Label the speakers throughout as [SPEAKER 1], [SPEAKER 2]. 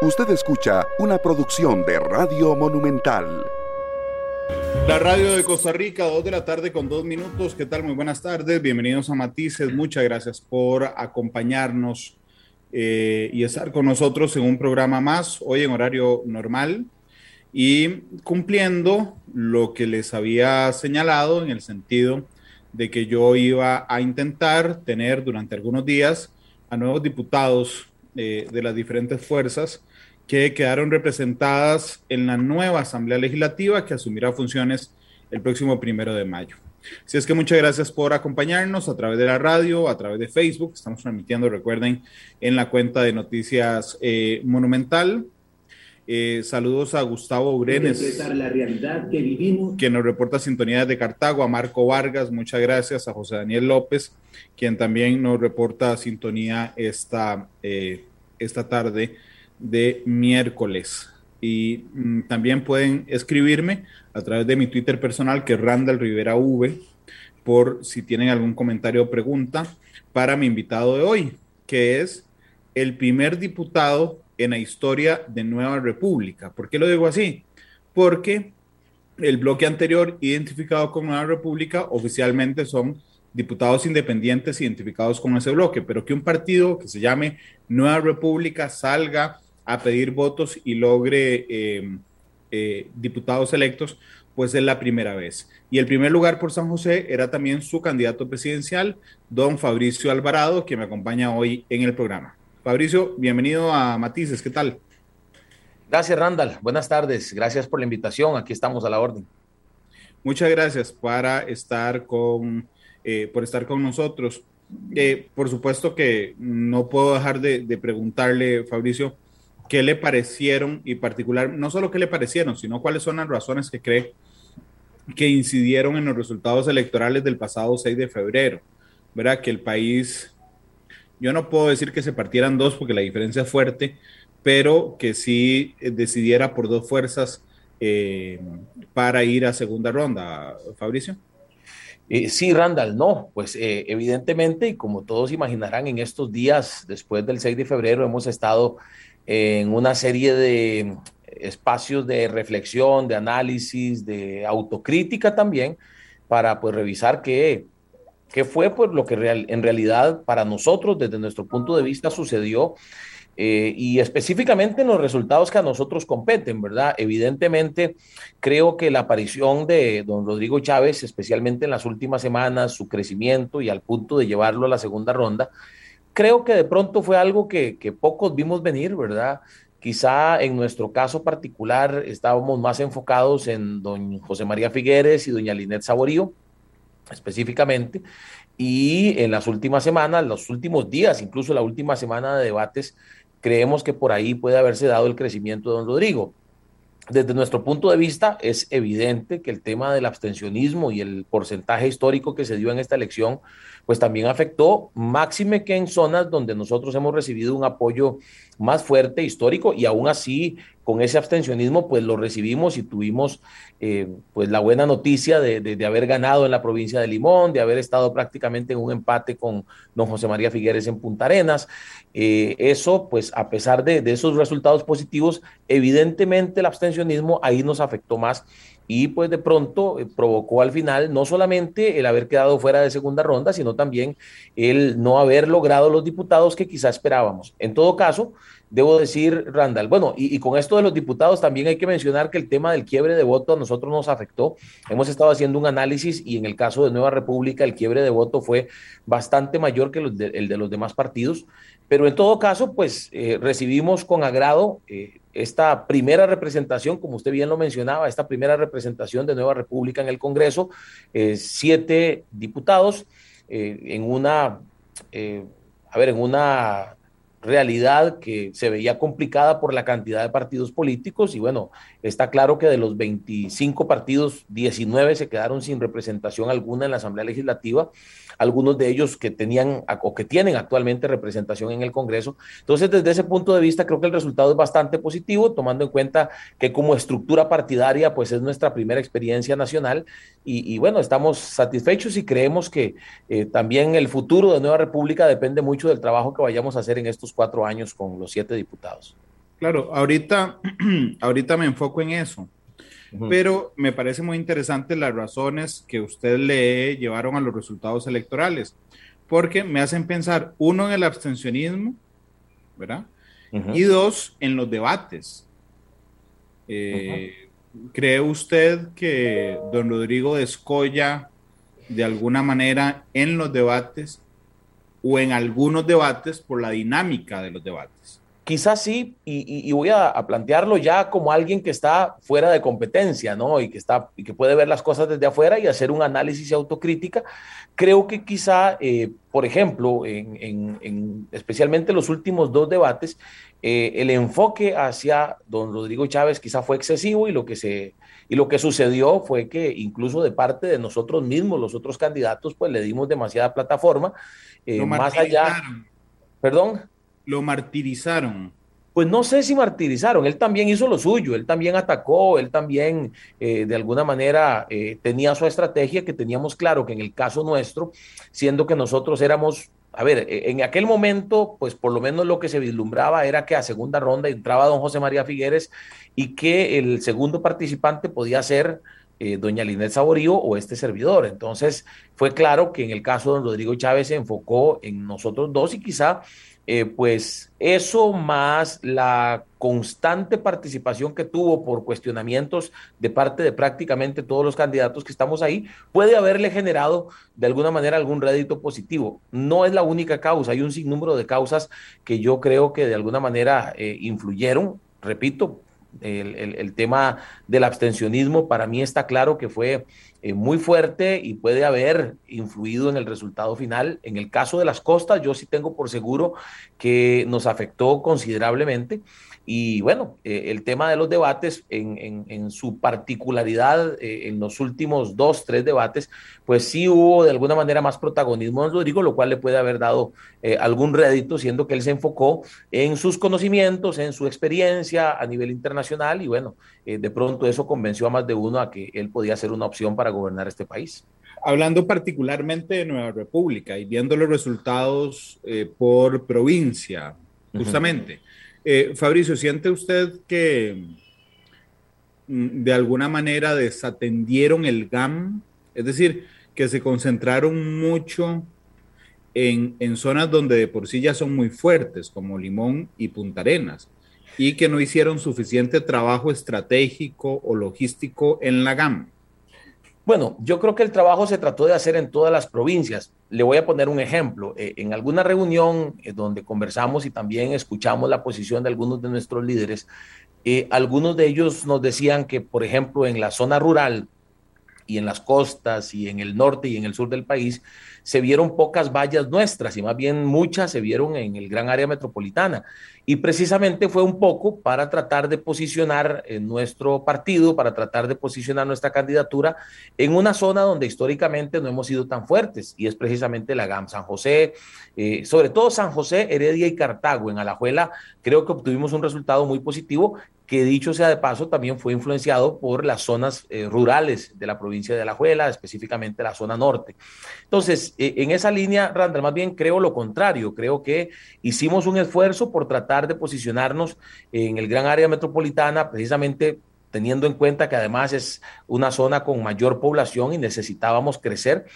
[SPEAKER 1] Usted escucha una producción de Radio Monumental.
[SPEAKER 2] La radio de Costa Rica, dos de la tarde con dos minutos. ¿Qué tal? Muy buenas tardes. Bienvenidos a Matices. Muchas gracias por acompañarnos eh, y estar con nosotros en un programa más, hoy en horario normal y cumpliendo lo que les había señalado en el sentido de que yo iba a intentar tener durante algunos días a nuevos diputados eh, de las diferentes fuerzas que quedaron representadas en la nueva Asamblea Legislativa que asumirá funciones el próximo primero de mayo. Así es que muchas gracias por acompañarnos a través de la radio, a través de Facebook. Estamos transmitiendo, recuerden, en la cuenta de Noticias eh, Monumental. Eh, saludos a Gustavo Brenes,
[SPEAKER 3] la realidad que, vivimos.
[SPEAKER 2] que nos reporta sintonía de Cartago, a Marco Vargas, muchas gracias, a José Daniel López, quien también nos reporta sintonía esta, eh, esta tarde de miércoles. Y mm, también pueden escribirme a través de mi Twitter personal, que es Randall Rivera V, por si tienen algún comentario o pregunta para mi invitado de hoy, que es el primer diputado en la historia de Nueva República. ¿Por qué lo digo así? Porque el bloque anterior identificado con Nueva República oficialmente son diputados independientes identificados con ese bloque, pero que un partido que se llame Nueva República salga a pedir votos y logre eh, eh, diputados electos, pues es la primera vez. Y el primer lugar por San José era también su candidato presidencial, don Fabricio Alvarado, que me acompaña hoy en el programa. Fabricio, bienvenido a Matices, ¿qué tal?
[SPEAKER 4] Gracias, Randall. Buenas tardes. Gracias por la invitación. Aquí estamos a la orden.
[SPEAKER 2] Muchas gracias para estar con, eh, por estar con nosotros. por supuesto que no puedo dejar de, de preguntarle, Fabricio, qué le parecieron y particular, no solo qué le parecieron, sino cuáles son las razones que cree que incidieron en los resultados electorales del pasado 6 de febrero. ¿Verdad? Que el país, yo no puedo decir que se partieran dos porque la diferencia es fuerte, pero que sí eh, decidiera por dos fuerzas eh, para ir a segunda ronda. Fabricio.
[SPEAKER 4] Eh, sí, Randall, no, pues evidentemente, y como todos imaginarán, en estos días después del 6 de febrero hemos estado en una serie de espacios de reflexión, de análisis, de autocrítica también, para pues revisar qué, qué fue pues, lo que en realidad para nosotros, desde nuestro punto de vista, sucedió. Eh, y específicamente en los resultados que a nosotros competen, ¿verdad? Evidentemente, creo que la aparición de don Rodrigo Chávez, especialmente en las últimas semanas, su crecimiento y al punto de llevarlo a la segunda ronda, creo que de pronto fue algo que, pocos vimos venir, ¿verdad? Quizá en nuestro caso particular estábamos más enfocados en don José María Figueres y doña Linet Saborío, específicamente, y en las últimas semanas, los últimos días, incluso la última semana de debates, creemos que por ahí puede haberse dado el crecimiento de don Rodrigo. Desde nuestro punto de vista, es evidente que el tema del abstencionismo y el porcentaje histórico que se dio en esta elección pues también afectó, máxime que en zonas donde nosotros hemos recibido un apoyo más fuerte, histórico, y aún así con ese abstencionismo, pues lo recibimos y tuvimos eh, pues la buena noticia de, haber ganado en la provincia de Limón, de haber estado prácticamente en un empate con don José María Figueres en Punta Arenas. Eh, eso, pues a pesar de, de esos resultados positivos, evidentemente el abstencionismo ahí nos afectó más y pues de pronto eh, provocó al final no solamente el haber quedado fuera de segunda ronda, sino también el no haber logrado los diputados que quizá esperábamos. En todo caso, debo decir, Randall, bueno, y, con esto de los diputados también hay que mencionar que el tema del quiebre de voto a nosotros nos afectó. Hemos estado haciendo un análisis y en el caso de Nueva República el quiebre de voto fue bastante mayor que el de los demás partidos. Pero en todo caso, pues eh, recibimos con agrado eh, esta primera representación, como usted bien lo mencionaba, esta primera representación de Nueva República en el Congreso, eh, siete diputados en una, a ver, en una realidad que se veía complicada por la cantidad de partidos políticos. Y bueno, está claro que de los 25 partidos, 19 se quedaron sin representación alguna en la Asamblea Legislativa algunos de ellos que tenían o que tienen actualmente representación en el Congreso. Entonces, desde ese punto de vista, creo que el resultado es bastante positivo, tomando en cuenta que como estructura partidaria, pues es nuestra primera experiencia nacional y, bueno, estamos satisfechos y creemos que eh, también el futuro de Nueva República depende mucho del trabajo que vayamos a hacer en estos cuatro años con los siete diputados.
[SPEAKER 2] Claro, ahorita, ahorita me enfoco en eso, pero me parece muy interesante las razones que usted le llevaron a los resultados electorales, porque me hacen pensar, uno, en el abstencionismo, ¿verdad? Y dos, en los debates. Eh, ¿Cree usted que don Rodrigo Descoya, de alguna manera, en los debates o en algunos debates por la dinámica de los debates?
[SPEAKER 4] Quizás sí, y, voy a, plantearlo ya como alguien que está fuera de competencia, ¿no? Y que, está, y que puede ver las cosas desde afuera y hacer un análisis y autocrítica. Creo que quizá, eh, por ejemplo, en, en, especialmente los últimos dos debates, eh, el enfoque hacia don Rodrigo Chávez quizá fue excesivo y lo que se y lo que sucedió fue que incluso de parte de nosotros mismos, los otros candidatos, pues le dimos demasiada plataforma. Eh, más allá. Perdón.
[SPEAKER 2] Lo martirizaron.
[SPEAKER 4] Pues no sé si martirizaron, él también hizo lo suyo, él también atacó, él también eh, de alguna manera eh, tenía su estrategia que teníamos claro que en el caso nuestro, siendo que nosotros éramos a ver, e, en aquel momento, pues por lo menos lo que se vislumbraba era que a segunda ronda entraba don José María Figueres y que el segundo participante podía ser eh, doña Linet Saborío o este servidor. Entonces, fue claro que en el caso de don Rodrigo Chávez se enfocó en nosotros dos y quizá eh, pues eso más la constante participación que tuvo por cuestionamientos de parte de prácticamente todos los candidatos que estamos ahí, puede haberle generado de alguna manera algún rédito positivo. No es la única causa, hay un sinnúmero de causas que yo creo que de alguna manera eh, influyeron, repito, el, tema del abstencionismo para mí está claro que fue eh, muy fuerte y puede haber influido en el resultado final. En el caso de las costas, yo sí tengo por seguro que nos afectó considerablemente. Y bueno, eh, el tema de los debates en, su particularidad eh, en los últimos dos, tres debates, pues sí hubo de alguna manera más protagonismo en Rodrigo, lo cual le puede haber dado eh, algún rédito, siendo que él se enfocó en sus conocimientos, en su experiencia a nivel internacional y bueno, de pronto eso convenció a más de uno a que él podía ser una opción para gobernar este país.
[SPEAKER 2] Hablando particularmente de Nueva República y viendo los resultados por provincia, justamente. Eh, Fabricio, ¿siente usted que mm, de alguna manera desatendieron el GAM? Es decir, que se concentraron mucho en, en, zonas donde de por sí ya son muy fuertes, como Limón y Punta Arenas, y que no hicieron suficiente trabajo estratégico o logístico en la GAM.
[SPEAKER 4] Bueno, yo creo que el trabajo se trató de hacer en todas las provincias. Le voy a poner un ejemplo. Eh, en alguna reunión eh, donde conversamos y también escuchamos la posición de algunos de nuestros líderes, eh, algunos de ellos nos decían que, por ejemplo, en la zona rural y en las costas y en el norte y en el sur del país, se vieron pocas vallas nuestras y más bien muchas se vieron en el gran área metropolitana. Y precisamente fue un poco para tratar de posicionar en nuestro partido, para tratar de posicionar nuestra candidatura en una zona donde históricamente no hemos sido tan fuertes, y es precisamente la GAM San José, eh, sobre todo San José, Heredia y Cartago. En Alajuela creo que obtuvimos un resultado muy positivo que dicho sea de paso, también fue influenciado por las zonas eh, rurales de la provincia de Alajuela, específicamente la zona norte. Entonces, eh, en esa línea, Randall, más bien creo lo contrario, creo que hicimos un esfuerzo por tratar de posicionarnos en el gran área metropolitana, precisamente teniendo en cuenta que además es una zona con mayor población y necesitábamos crecer.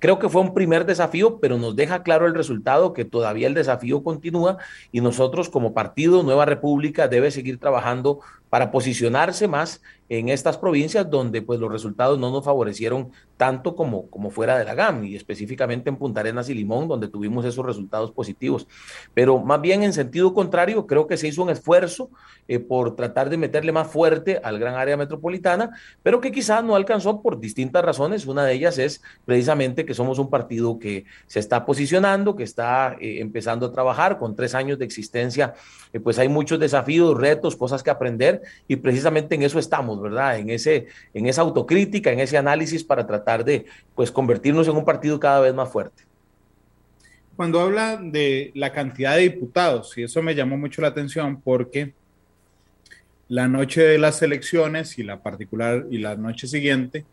[SPEAKER 4] Creo que fue un primer desafío, pero nos deja claro el resultado que todavía el desafío continúa y nosotros como partido Nueva República debe seguir trabajando para posicionarse más en estas provincias donde pues los resultados no nos favorecieron tanto como, como fuera de la GAM y específicamente en Punta Arenas y Limón donde tuvimos esos resultados positivos. Pero más bien en sentido contrario, creo que se hizo un esfuerzo eh, por tratar de meterle más fuerte al gran área metropolitana, pero que quizás no alcanzó por distintas razones. Una de ellas es precisamente que somos un partido que se está posicionando, que está eh, empezando a trabajar con tres años de existencia, eh, pues hay muchos desafíos, retos, cosas que aprender y precisamente en eso estamos, ¿verdad? En, ese, en esa autocrítica, en ese análisis para tratar de pues convertirnos en un partido cada vez más fuerte.
[SPEAKER 2] Cuando habla de la cantidad de diputados, y eso me llamó mucho la atención porque la noche de las elecciones y la particular y la noche siguiente,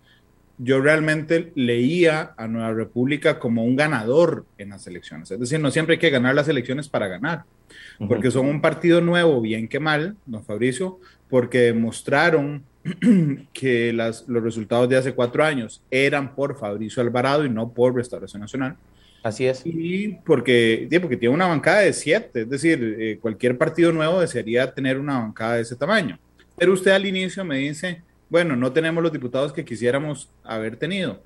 [SPEAKER 2] yo realmente leía a Nueva República como un ganador en las elecciones. Es decir, no siempre hay que ganar las elecciones para ganar porque son un partido nuevo, bien que mal, don Fabricio, porque demostraron que las, los resultados de hace cuatro años eran por Fabricio Alvarado y no por Restauración Nacional.
[SPEAKER 4] Así es.
[SPEAKER 2] Y porque, porque tiene una bancada de siete, es decir, eh, cualquier partido nuevo desearía tener una bancada de ese tamaño. Pero usted al inicio me dice, bueno, no tenemos los diputados que quisiéramos haber tenido.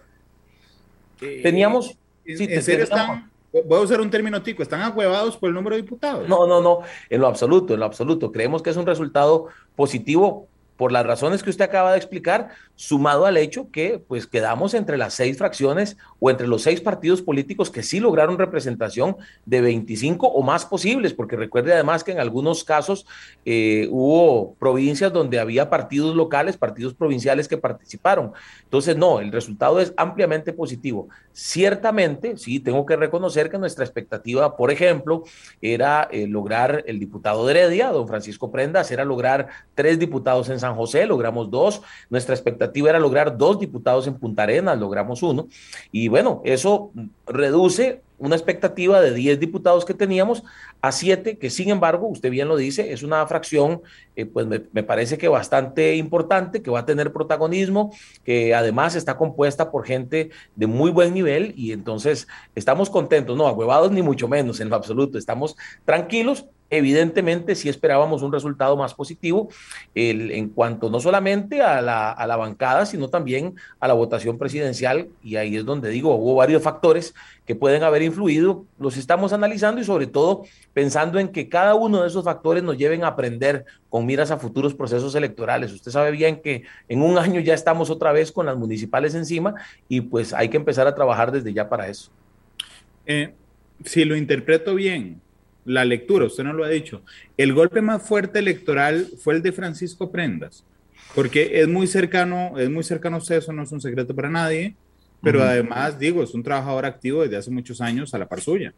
[SPEAKER 4] Teníamos...
[SPEAKER 2] ¿En, sí, serio están, voy a usar un término tico, ¿están acuevados por el número de diputados?
[SPEAKER 4] No, no, no, en lo absoluto, en lo absoluto. Creemos que es un resultado positivo por las razones que usted acaba de explicar, sumado al hecho que pues quedamos entre las seis fracciones o entre los seis partidos políticos que sí lograron representación de 25 o más posibles, porque recuerde además que en algunos casos eh, hubo provincias donde había partidos locales, partidos provinciales que participaron. Entonces, no, el resultado es ampliamente positivo. Ciertamente, sí, tengo que reconocer que nuestra expectativa, por ejemplo, era eh, lograr el diputado de Heredia, don Francisco Prendas, era lograr tres diputados en San José, logramos dos. Nuestra expectativa era lograr dos diputados en Punta Arenas, logramos uno. Y bueno, eso reduce una expectativa de 10 diputados que teníamos a 7, que sin embargo, usted bien lo dice, es una fracción, eh, pues me, parece que bastante importante, que va a tener protagonismo, que además está compuesta por gente de muy buen nivel y entonces estamos contentos, no agüevados ni mucho menos en lo absoluto, estamos tranquilos, evidentemente sí esperábamos un resultado más positivo el, en cuanto no solamente a la, a la, bancada, sino también a la votación presidencial. Y ahí es donde digo, hubo varios factores que pueden haber influido, los estamos analizando y sobre todo pensando en que cada uno de esos factores nos lleven a aprender con miras a futuros procesos electorales. Usted sabe bien que en un año ya estamos otra vez con las municipales encima y pues hay que empezar a trabajar desde ya para eso.
[SPEAKER 2] Eh, si lo interpreto bien, la lectura, usted no lo ha dicho. El golpe más fuerte electoral fue el de Francisco Prendas, porque es muy cercano, es muy cercano a usted, eso no es un secreto para nadie, pero uh -huh. además, digo, es un trabajador activo desde hace muchos años a la par suya.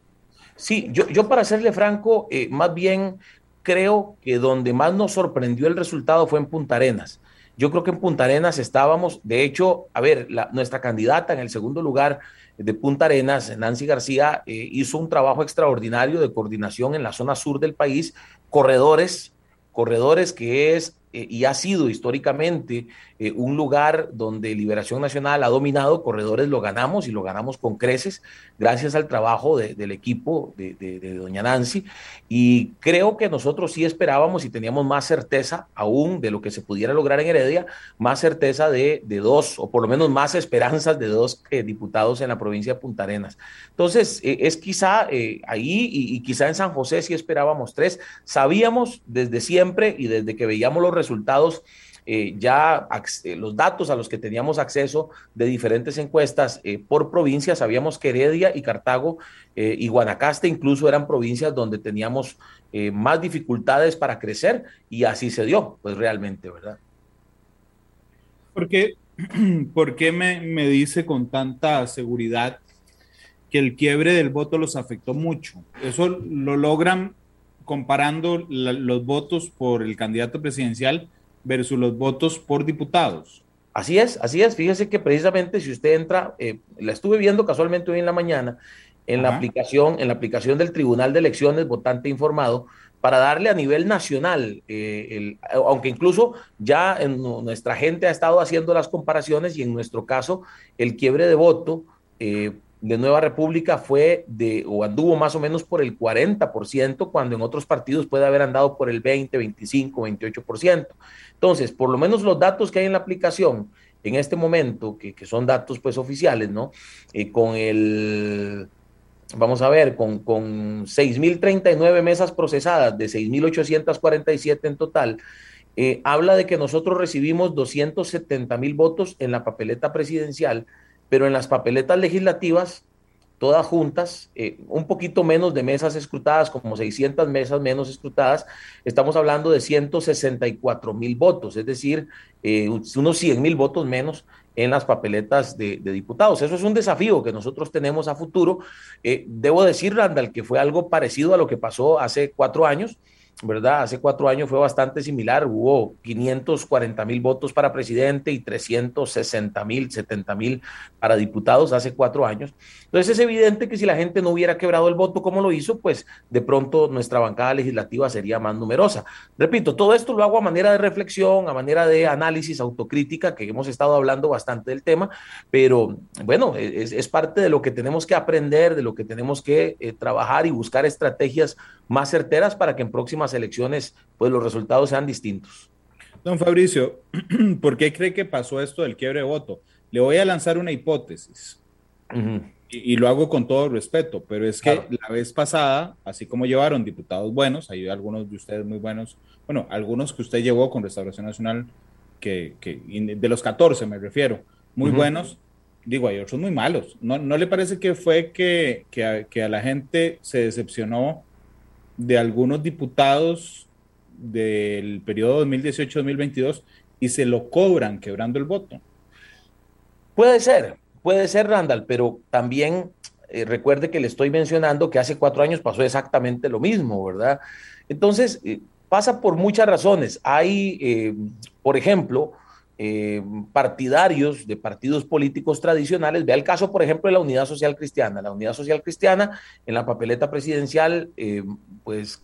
[SPEAKER 4] Sí, yo, yo para serle franco, eh, más bien creo que donde más nos sorprendió el resultado fue en Punta Arenas. Yo creo que en Punta Arenas estábamos, de hecho, a ver, la, nuestra candidata en el segundo lugar de Punta Arenas, Nancy García, eh, hizo un trabajo extraordinario de coordinación en la zona sur del país, corredores, corredores que es eh, y ha sido históricamente eh, un lugar donde Liberación Nacional ha dominado, corredores lo ganamos y lo ganamos con creces, gracias al trabajo de, del equipo de, doña Nancy. Y creo que nosotros sí esperábamos y teníamos más certeza aún de lo que se pudiera lograr en Heredia, más certeza de, dos, o por lo menos más esperanzas de dos eh, diputados en la provincia de Punta Arenas. Entonces, eh, es quizá ahí y, y quizá en San José sí esperábamos tres. Sabíamos desde siempre y desde que veíamos los resultados, eh, ya eh, los datos a los que teníamos acceso de diferentes encuestas eh, por provincia, sabíamos que Heredia y Cartago y Guanacaste incluso eran provincias donde teníamos más dificultades para crecer y así se dio, pues realmente, ¿verdad?
[SPEAKER 2] ¿Por qué, me, me dice con tanta seguridad que el quiebre del voto los afectó mucho? Eso lo logran comparando los votos por el candidato presidencial versus los votos por diputados.
[SPEAKER 4] Así es, así es. Fíjese que precisamente si usted entra, eh, la estuve viendo casualmente hoy en la mañana en Ajá. la aplicación, en la aplicación del Tribunal de Elecciones, votante informado, para darle a nivel nacional, eh, el, aunque incluso ya en nuestra gente ha estado haciendo las comparaciones y en nuestro caso el quiebre de voto eh, de Nueva República fue de, o anduvo más o menos por el 40%, cuando en otros partidos puede haber andado por el 20, 25, 28%. Entonces, por lo menos los datos que hay en la aplicación en este momento, que, que son datos pues oficiales, ¿no? Eh, con el, vamos a ver, con, con 6.039 mesas procesadas, de 6.847 en total, eh, habla de que nosotros recibimos 270 mil votos en la papeleta presidencial, pero en las papeletas legislativas, todas juntas, eh, un poquito menos de mesas escrutadas, como 600 mesas menos escrutadas, estamos hablando de 164 mil votos, es decir, eh, unos 100 mil votos menos en las papeletas de, diputados. Eso es un desafío que nosotros tenemos a futuro. Eh, debo decir, Randall, que fue algo parecido a lo que pasó hace cuatro años, ¿verdad? Hace cuatro años fue bastante similar, hubo 540 mil votos para presidente y 360 mil, 70 mil para diputados hace cuatro años. Entonces es evidente que si la gente no hubiera quebrado el voto como lo hizo, pues de pronto nuestra bancada legislativa sería más numerosa. Repito, todo esto lo hago a manera de reflexión, a manera de análisis, autocrítica, que hemos estado hablando bastante del tema, pero bueno, es, parte de lo que tenemos que aprender, de lo que tenemos que eh, trabajar y buscar estrategias más certeras para que en próximas elecciones pues los resultados sean distintos.
[SPEAKER 2] Don Fabricio, ¿por qué cree que pasó esto del quiebre de voto? Le voy a lanzar una hipótesis. y, lo hago con todo respeto, pero es que la vez pasada, así como llevaron diputados buenos, hay algunos de ustedes muy buenos, bueno, algunos que usted llevó con Restauración Nacional, que, que de los 14 me refiero, muy buenos, digo, hay otros muy malos. ¿No, ¿No, le parece que fue que, que, que a la gente se decepcionó de algunos diputados del periodo 2018-2022 y se lo cobran quebrando el voto.
[SPEAKER 4] Puede ser, puede ser, Randall, pero también eh, recuerde que le estoy mencionando que hace cuatro años pasó exactamente lo mismo, ¿verdad? Entonces, eh, pasa por muchas razones. Hay, eh, por ejemplo, eh, partidarios de partidos políticos tradicionales. Vea el caso, por ejemplo, de la Unidad Social Cristiana. La Unidad Social Cristiana en la papeleta presidencial, eh, pues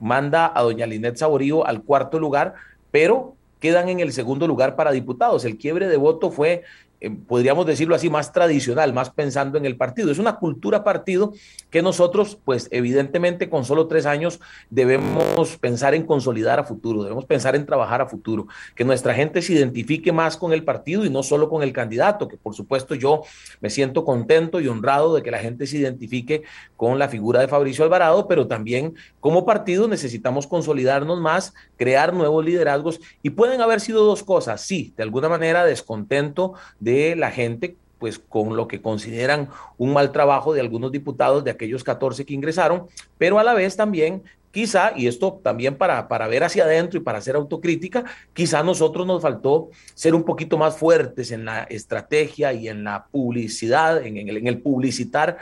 [SPEAKER 4] manda a doña Linet Saborío al cuarto lugar, pero quedan en el segundo lugar para diputados. El quiebre de voto fue eh, podríamos decirlo así, más tradicional, más pensando en el partido. Es una cultura partido que nosotros, pues evidentemente con solo tres años debemos pensar en consolidar a futuro, debemos pensar en trabajar a futuro, que nuestra gente se identifique más con el partido y no solo con el candidato, que por supuesto yo me siento contento y honrado de que la gente se identifique con la figura de Fabricio Alvarado, pero también como partido necesitamos consolidarnos más, crear nuevos liderazgos y pueden haber sido dos cosas, sí, de alguna manera descontento de la gente pues con lo que consideran un mal trabajo de algunos diputados de aquellos 14 que ingresaron, pero a la vez también quizá, y esto también para, para ver hacia adentro y para hacer autocrítica, quizá a nosotros nos faltó ser un poquito más fuertes en la estrategia y en la publicidad, en, el, en el, publicitar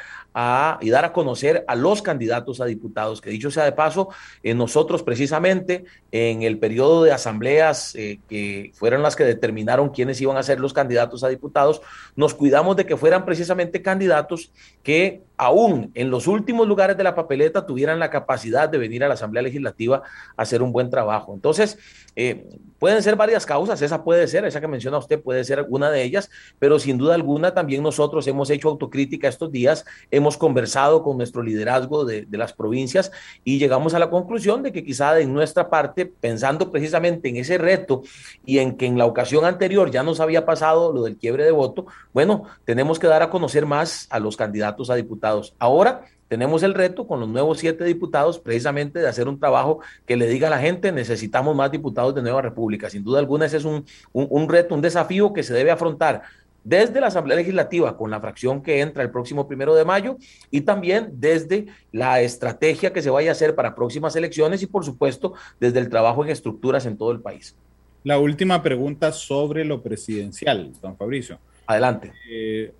[SPEAKER 4] y dar a conocer a los candidatos a diputados, que dicho sea de paso, eh, nosotros precisamente en el periodo de asambleas eh, que fueron las que determinaron quiénes iban a ser los candidatos a diputados, nos cuidamos de que fueran precisamente candidatos que aún en los últimos lugares de la papeleta tuvieran la capacidad de venir a la Asamblea Legislativa a hacer un buen trabajo. Entonces, eh, pueden ser varias causas, esa puede ser, esa que menciona usted puede ser una de ellas, pero sin duda alguna también nosotros hemos hecho autocrítica estos días, hemos conversado con nuestro liderazgo de, de las provincias y llegamos a la conclusión de que quizá en nuestra parte, pensando precisamente en ese reto y en que en la ocasión anterior ya nos había pasado lo del quiebre de voto, bueno, tenemos que dar a conocer más a los candidatos a diputados. Ahora tenemos el reto con los nuevos siete diputados precisamente de hacer un trabajo que le diga a la gente necesitamos más diputados de Nueva República. Sin duda alguna ese es un, un, reto, un desafío que se debe afrontar desde la Asamblea Legislativa con la fracción que entra el próximo primero de mayo y también desde la estrategia que se vaya a hacer para próximas elecciones y por supuesto desde el trabajo en estructuras en todo el país.
[SPEAKER 2] La última pregunta sobre lo presidencial, don Fabricio.
[SPEAKER 4] Adelante.
[SPEAKER 2] Eh,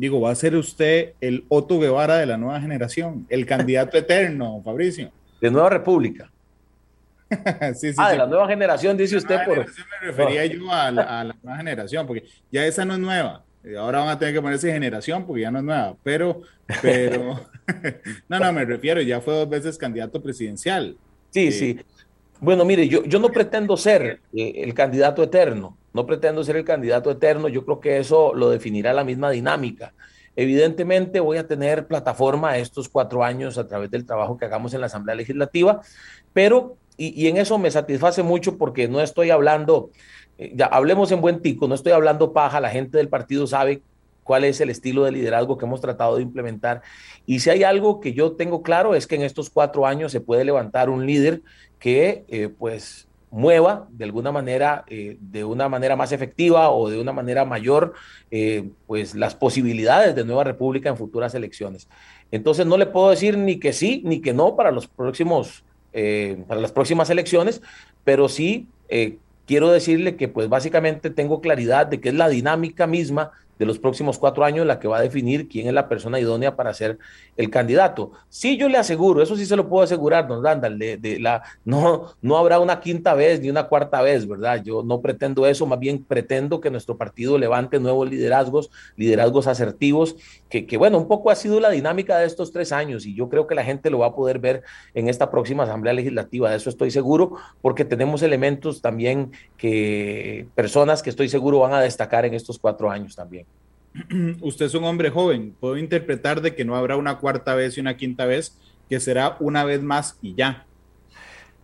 [SPEAKER 2] digo, va a ser usted el Otto Guevara de la nueva generación, el candidato eterno, Fabricio.
[SPEAKER 4] De Nueva República. sí, sí, ah, de la nueva generación, dice usted.
[SPEAKER 2] Por... Me refería yo a la, nueva generación, porque ya esa no es nueva. Ahora van a tener que ponerse generación porque ya no es nueva. Pero, pero, no, no, me refiero, ya fue dos veces candidato presidencial.
[SPEAKER 4] Sí, eh, sí. Bueno, mire, yo, yo no pretendo ser eh, el candidato eterno, no pretendo ser el candidato eterno, yo creo que eso lo definirá la misma dinámica. Evidentemente voy a tener plataforma estos cuatro años a través del trabajo que hagamos en la Asamblea Legislativa, pero, y, en eso me satisface mucho porque no estoy hablando, eh, ya hablemos en buen tico, no estoy hablando paja, la gente del partido sabe cuál es el estilo de liderazgo que hemos tratado de implementar. Y si hay algo que yo tengo claro es que en estos cuatro años se puede levantar un líder que eh, pues mueva de alguna manera, eh, de una manera más efectiva o de una manera mayor, eh, pues las posibilidades de Nueva República en futuras elecciones. Entonces no le puedo decir ni que sí ni que no para los próximos, para las próximas elecciones, pero sí quiero decirle que pues básicamente tengo claridad de que es la dinámica misma de los próximos cuatro años la que va a definir quién es la persona idónea para ser el candidato. Sí, yo le aseguro, eso sí se lo puedo asegurar, don Randall, de, la, no, no habrá una quinta vez ni una cuarta vez, ¿verdad? Yo no pretendo eso, más bien pretendo que nuestro partido levante nuevos liderazgos, liderazgos asertivos, que, que bueno, un poco ha sido la dinámica de estos tres años y yo creo que la gente lo va a poder ver en esta próxima Asamblea Legislativa, de eso estoy seguro, porque tenemos elementos también que personas que estoy seguro van a destacar en estos cuatro años también.
[SPEAKER 2] Usted es un hombre joven, puedo interpretar de que no habrá una cuarta vez y una quinta vez, que será una vez más y ya.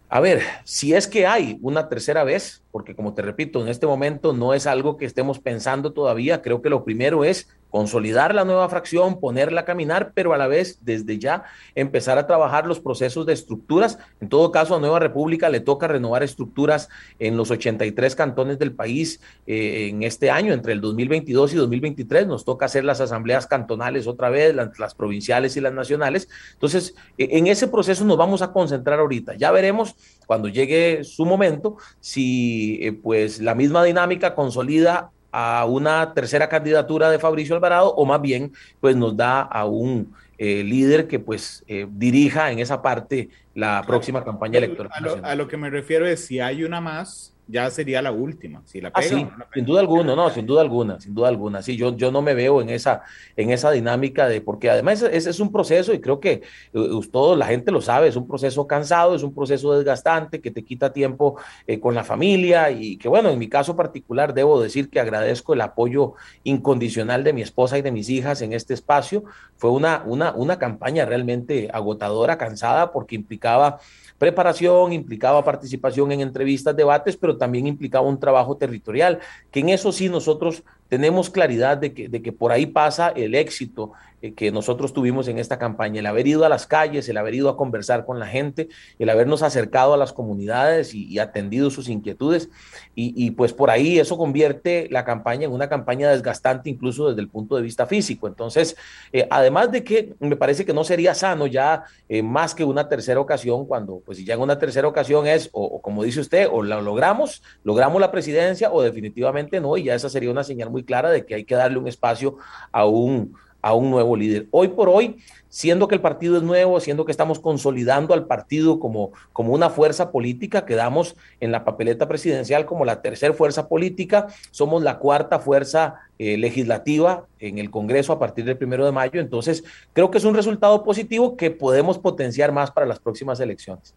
[SPEAKER 4] A ver, si es que hay una tercera vez, porque como te repito, en este momento no es algo que estemos pensando todavía, creo que lo primero es consolidar la nueva fracción, ponerla a caminar, pero a la vez desde ya empezar a trabajar los procesos de estructuras. En todo caso, a Nueva República le toca renovar estructuras en los 83 cantones del país eh, en este año, entre el 2022 y 2023. Nos toca hacer las asambleas cantonales otra vez, las, provinciales y las nacionales. Entonces, e, en ese proceso nos vamos a concentrar ahorita. Ya veremos cuando llegue su momento si eh, pues la misma dinámica consolida a una tercera candidatura de Fabricio Alvarado o más bien pues nos da a un eh, líder que pues eh, dirija en esa parte la próxima campaña electoral.
[SPEAKER 2] a lo, que me refiero es si hay una más, ya sería la última, si la ah,
[SPEAKER 4] sin duda alguna, no, sin duda alguna, sin duda alguna. Sí, yo, yo no me veo en esa, en esa dinámica de, porque además ese es un proceso y creo que uh, todo la gente lo sabe, es un proceso cansado, es un proceso desgastante que te quita tiempo eh, con la familia y que bueno, en mi caso particular debo decir que agradezco el apoyo incondicional de mi esposa y de mis hijas en este espacio. Fue una, una, una campaña realmente agotadora, cansada, porque implicaba Preparación implicaba participación en entrevistas, debates, pero también implicaba un trabajo territorial, que en eso sí nosotros tenemos claridad de que, de que por ahí pasa el éxito que nosotros tuvimos en esta campaña, el haber ido a las calles, el haber ido a conversar con la gente, el habernos acercado a las comunidades y, atendido sus inquietudes. Y, pues por ahí eso convierte la campaña en una campaña desgastante incluso desde el punto de vista físico. Entonces, eh, además de que me parece que no sería sano ya eh, más que una tercera ocasión, cuando pues ya en una tercera ocasión es, o, como dice usted, o la logramos, logramos la presidencia o definitivamente no, y ya esa sería una señal muy clara de que hay que darle un espacio a un a un nuevo líder. Hoy por hoy, siendo que el partido es nuevo, siendo que estamos consolidando al partido como, como una fuerza política, quedamos en la papeleta presidencial como la tercera fuerza política, somos la cuarta fuerza eh, legislativa en el Congreso a partir del primero de mayo, entonces creo que es un resultado positivo que podemos potenciar más para las próximas elecciones.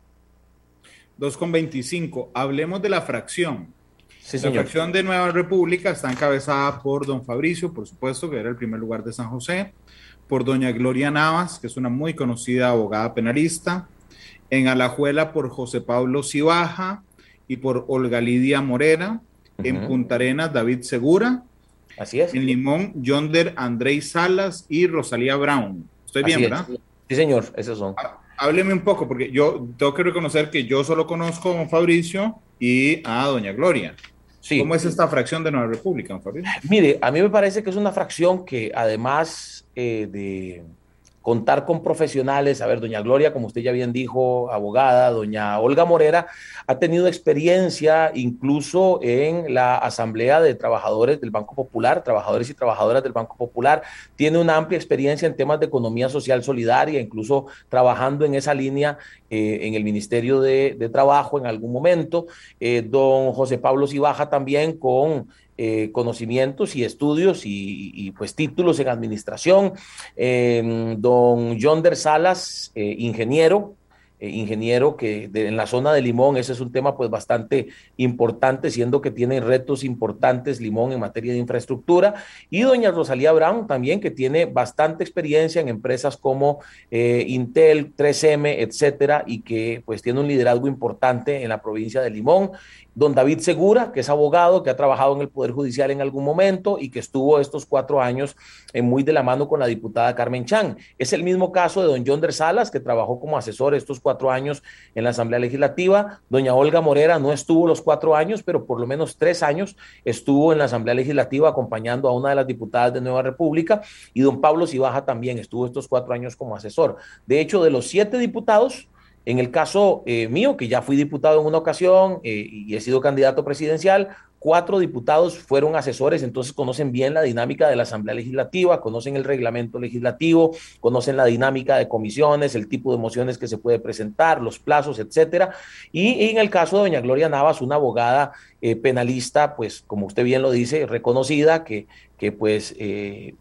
[SPEAKER 2] 2,25. Hablemos de la fracción la fracción de Nueva República está encabezada por don Fabricio, por supuesto, que era el primer lugar de San José, por doña Gloria Navas, que es una muy conocida abogada penalista, en Alajuela por José Pablo Cibaja y por Olga Lidia Morera, en Punta Arenas David Segura,
[SPEAKER 4] Así es.
[SPEAKER 2] En Limón, Yonder Andrei Salas y Rosalía Brown. Estoy bien, ¿verdad?
[SPEAKER 4] Sí, señor, esos son.
[SPEAKER 2] Hábleme un poco, porque yo tengo que reconocer que yo solo conozco a don Fabricio y a doña Gloria. ¿Cómo es esta fracción de Nueva República, Fabio?
[SPEAKER 4] Mire, a mí me parece que es una fracción que además eh, de contar con profesionales. A ver, doña Gloria, como usted ya bien dijo, abogada, doña Olga Morera, ha tenido experiencia incluso en la Asamblea de Trabajadores del Banco Popular, trabajadores y trabajadoras del Banco Popular. Tiene una amplia experiencia en temas de economía social solidaria, incluso trabajando en esa línea eh, en el Ministerio de, Trabajo en algún momento. Eh, don José Pablo Cibaja también con eh, conocimientos y estudios y, pues títulos en administración. Eh, don Yonder Salas, eh, ingeniero, eh, ingeniero que en la zona de Limón, ese es un tema pues bastante importante, siendo que tiene retos importantes Limón en materia de infraestructura, y doña Rosalía Brown también, que tiene bastante experiencia en empresas como Intel, 3M, etcétera, y que pues tiene un liderazgo importante en la provincia de Limón. Don David Segura, que es abogado, que ha trabajado en el Poder Judicial en algún momento y que estuvo estos cuatro años eh, muy de la mano con la diputada Carmen Chan. Es el mismo caso de don Yonder Salas, que trabajó como asesor estos cuatro años en la Asamblea Legislativa. Doña Olga Morera no estuvo los cuatro años, pero por lo menos tres años estuvo en la Asamblea Legislativa acompañando a una de las diputadas de Nueva República. Y don Pablo Cibaja también estuvo estos cuatro años como asesor. De hecho, de los siete diputados, en el caso eh, mío, que ya fui diputado en una ocasión eh, y he sido candidato presidencial, cuatro diputados fueron asesores, entonces conocen bien la dinámica de la Asamblea Legislativa, conocen el reglamento legislativo, conocen la dinámica de comisiones, el tipo de mociones que se puede presentar, los plazos, etcétera. Y, en el caso de doña Gloria Navas, una abogada eh, penalista, pues como usted bien lo dice, reconocida, que, que pues... Eh,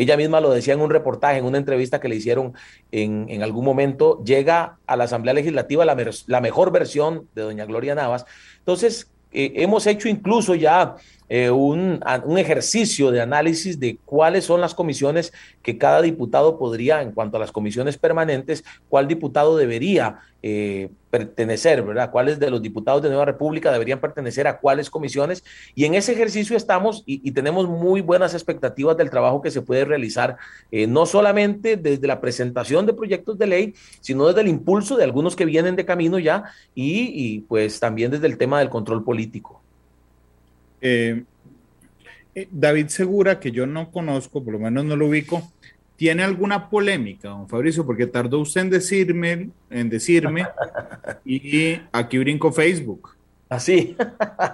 [SPEAKER 4] ella misma lo decía en un reportaje, en una entrevista que le hicieron en, en algún momento, llega a la Asamblea Legislativa la, la mejor versión de doña Gloria Navas. Entonces, eh, hemos hecho incluso ya eh, un, un, ejercicio de análisis de cuáles son las comisiones que cada diputado podría, en cuanto a las comisiones permanentes, cuál diputado debería eh, pertenecer, ¿verdad? ¿Cuáles de los diputados de Nueva República deberían pertenecer a cuáles comisiones? Y en ese ejercicio estamos y, tenemos muy buenas expectativas del trabajo que se puede realizar, no solamente desde la presentación de proyectos de ley, sino desde el impulso de algunos que vienen de camino ya y pues también desde el tema del control político.
[SPEAKER 2] Eh, eh, David Segura, que yo no conozco, por lo menos no lo ubico, ¿tiene alguna polémica, don Fabricio? Porque tardó usted en decirme, en decirme, y aquí brinco Facebook.
[SPEAKER 4] Así.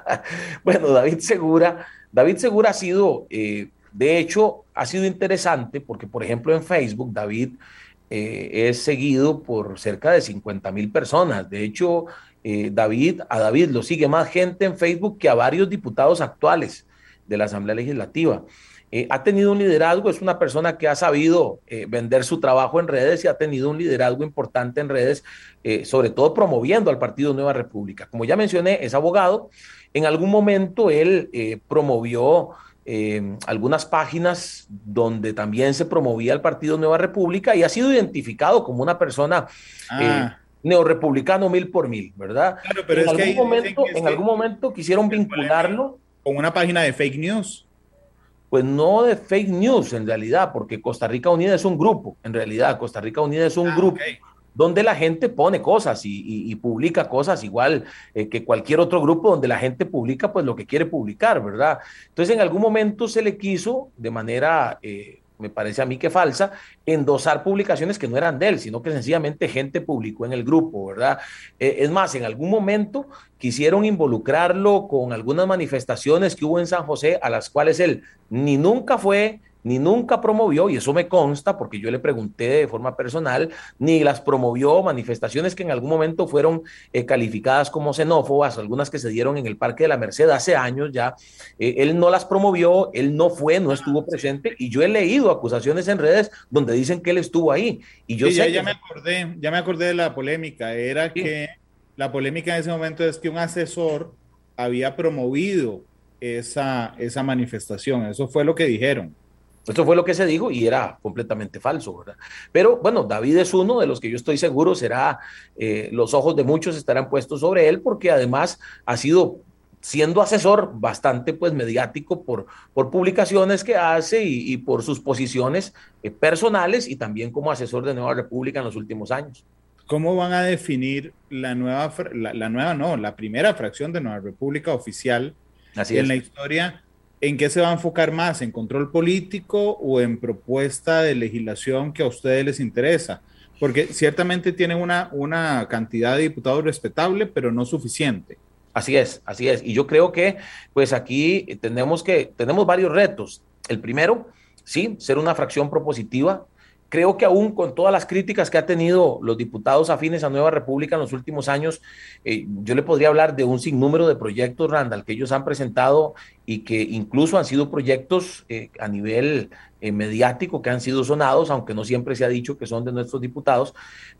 [SPEAKER 4] bueno, David Segura, David Segura ha sido, eh, de hecho, ha sido interesante porque, por ejemplo, en Facebook, David es seguido por cerca de 50 mil personas. De hecho, eh, David, a David lo sigue más gente en Facebook que a varios diputados actuales de la Asamblea Legislativa. Eh, ha tenido un liderazgo, es una persona que ha sabido eh, vender su trabajo en redes y ha tenido un liderazgo importante en redes, sobre todo promoviendo al Partido Nueva República. Como ya mencioné, es abogado. En algún momento él promovió algunas páginas donde también se promovía el Partido Nueva República y ha sido identificado como una persona ah neorepublicano mil por mil, ¿verdad?
[SPEAKER 2] Claro, pero en
[SPEAKER 4] es
[SPEAKER 2] algún
[SPEAKER 4] que momento, en algún momento quisieron vincularlo
[SPEAKER 2] con una página de fake news.
[SPEAKER 4] Pues no de fake news en realidad, porque Costa Rica Unida es un grupo, en realidad Costa Rica Unida es un ah, grupo. donde la gente pone cosas y, publica cosas igual eh, que cualquier otro grupo donde la gente publica pues lo que quiere publicar, ¿verdad? Entonces en algún momento se le quiso de manera eh, me parece a mí que falsa, endosar publicaciones que no eran de él, sino que sencillamente gente publicó en el grupo, ¿verdad? Eh, es más, en algún momento quisieron involucrarlo con algunas manifestaciones que hubo en San José, a las cuales él ni nunca fue, ni nunca promovió, y eso me consta porque yo le pregunté de forma personal, ni las promovió manifestaciones que en algún momento fueron eh, calificadas como xenófobas, algunas que se dieron en el Parque de la Merced hace años ya, eh, él no las promovió, él no fue, no estuvo presente, y yo he leído acusaciones en redes donde dicen que él estuvo ahí. Y yo
[SPEAKER 2] ya, me acordé, ya me acordé de la polémica, era que la polémica en ese momento es que un asesor había promovido esa, esa manifestación, eso fue lo que dijeron.
[SPEAKER 4] Esto fue lo que se dijo y era completamente falso, ¿verdad? Pero bueno, David es uno de los que yo estoy seguro será, eh, los ojos de muchos estarán puestos sobre él porque además ha sido siendo asesor bastante pues mediático por, por publicaciones que hace y, por sus posiciones eh, personales y también como asesor de Nueva República en los últimos años.
[SPEAKER 2] ¿Cómo van a definir la nueva, la, nueva no, la primera fracción de Nueva República oficial Así en la historia? ¿En qué se va a enfocar más? ¿En control político o en propuesta de legislación que a ustedes les interesa? Porque ciertamente tienen una, una cantidad de diputados respetable, pero no suficiente.
[SPEAKER 4] Así es, así es. Y yo creo que, pues aquí tenemos que, tenemos varios retos. El primero, sí, ser una fracción propositiva, creo que aún con todas las críticas que ha tenido los diputados afines a Nueva República en los últimos años, eh, yo le podría hablar de un sinnúmero de proyectos, Randall, que ellos han presentado y que incluso han sido proyectos eh, a nivel eh, mediático que han sido sonados, aunque no siempre se ha dicho que son de nuestros diputados,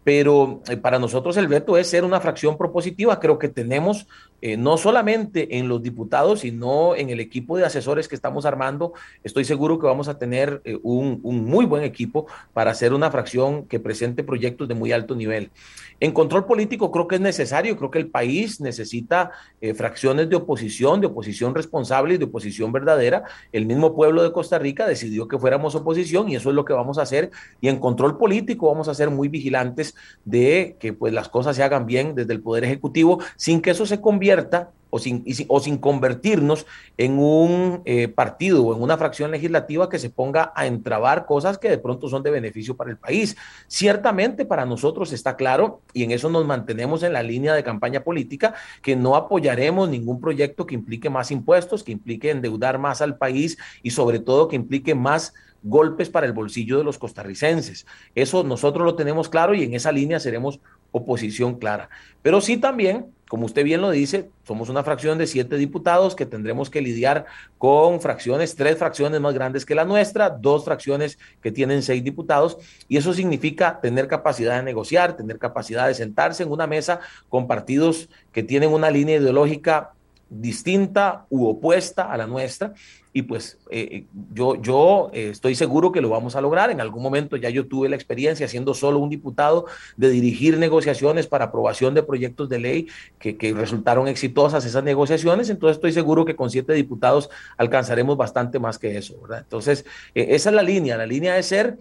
[SPEAKER 4] pero para nosotros el reto es ser una fracción propositiva. Creo que tenemos eh, no solamente en los diputados, sino en el equipo de asesores que estamos armando. Estoy seguro que vamos a tener eh, un, muy buen equipo para hacer una fracción que presente proyectos de muy alto nivel. En control político creo que es necesario, creo que el país necesita eh, fracciones de oposición, de oposición responsable y de oposición verdadera. El mismo pueblo de Costa Rica decidió que oposición y eso es lo que vamos a hacer. Y en control político vamos a ser muy vigilantes de que pues las cosas se hagan bien desde el Poder Ejecutivo sin que eso se convierta o sin, convertirnos en un eh, partido o en una fracción legislativa que se ponga a entrabar cosas que de pronto son de beneficio para el país. Ciertamente para nosotros está claro, y en eso nos mantenemos en la línea de campaña política, que no apoyaremos ningún proyecto que implique más impuestos, que implique endeudar más al país y sobre todo que implique más golpes para el bolsillo de los costarricenses. Eso nosotros lo tenemos claro y en esa línea seremos oposición clara. Pero sí también, como usted bien lo dice, somos una fracción de siete diputados que tendremos que lidiar con fracciones, tres fracciones más grandes que la nuestra, dos fracciones que tienen seis diputados, y eso significa tener capacidad de negociar, tener capacidad de sentarse en una mesa con partidos que tienen una línea ideológica distinta u opuesta a la nuestra y pues eh, eh, yo, yo eh, estoy seguro que lo vamos a lograr. En algún momento ya yo tuve la experiencia, siendo solo un diputado, de dirigir negociaciones para aprobación de proyectos de ley que, que resultaron exitosas esas negociaciones. Entonces estoy seguro que con siete diputados alcanzaremos bastante más que eso. ¿verdad? Entonces, esa es la línea. La línea de ser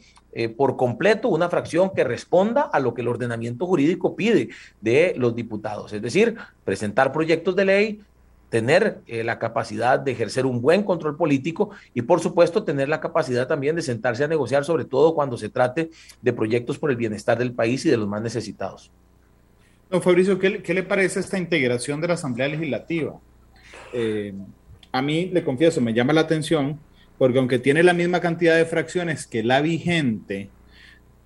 [SPEAKER 4] por completo una fracción que responda a lo que el ordenamiento jurídico pide de los diputados. Es decir, presentar proyectos de ley, tener eh, la capacidad de ejercer un buen control político y por supuesto tener la capacidad también de sentarse a negociar, sobre todo cuando se trate de proyectos por el bienestar del país y de los más necesitados.
[SPEAKER 2] Don Fabricio, ¿qué, le parece esta integración de la Asamblea Legislativa? Eh, a mí, le confieso, me llama la atención porque aunque tiene la misma cantidad de fracciones que la vigente,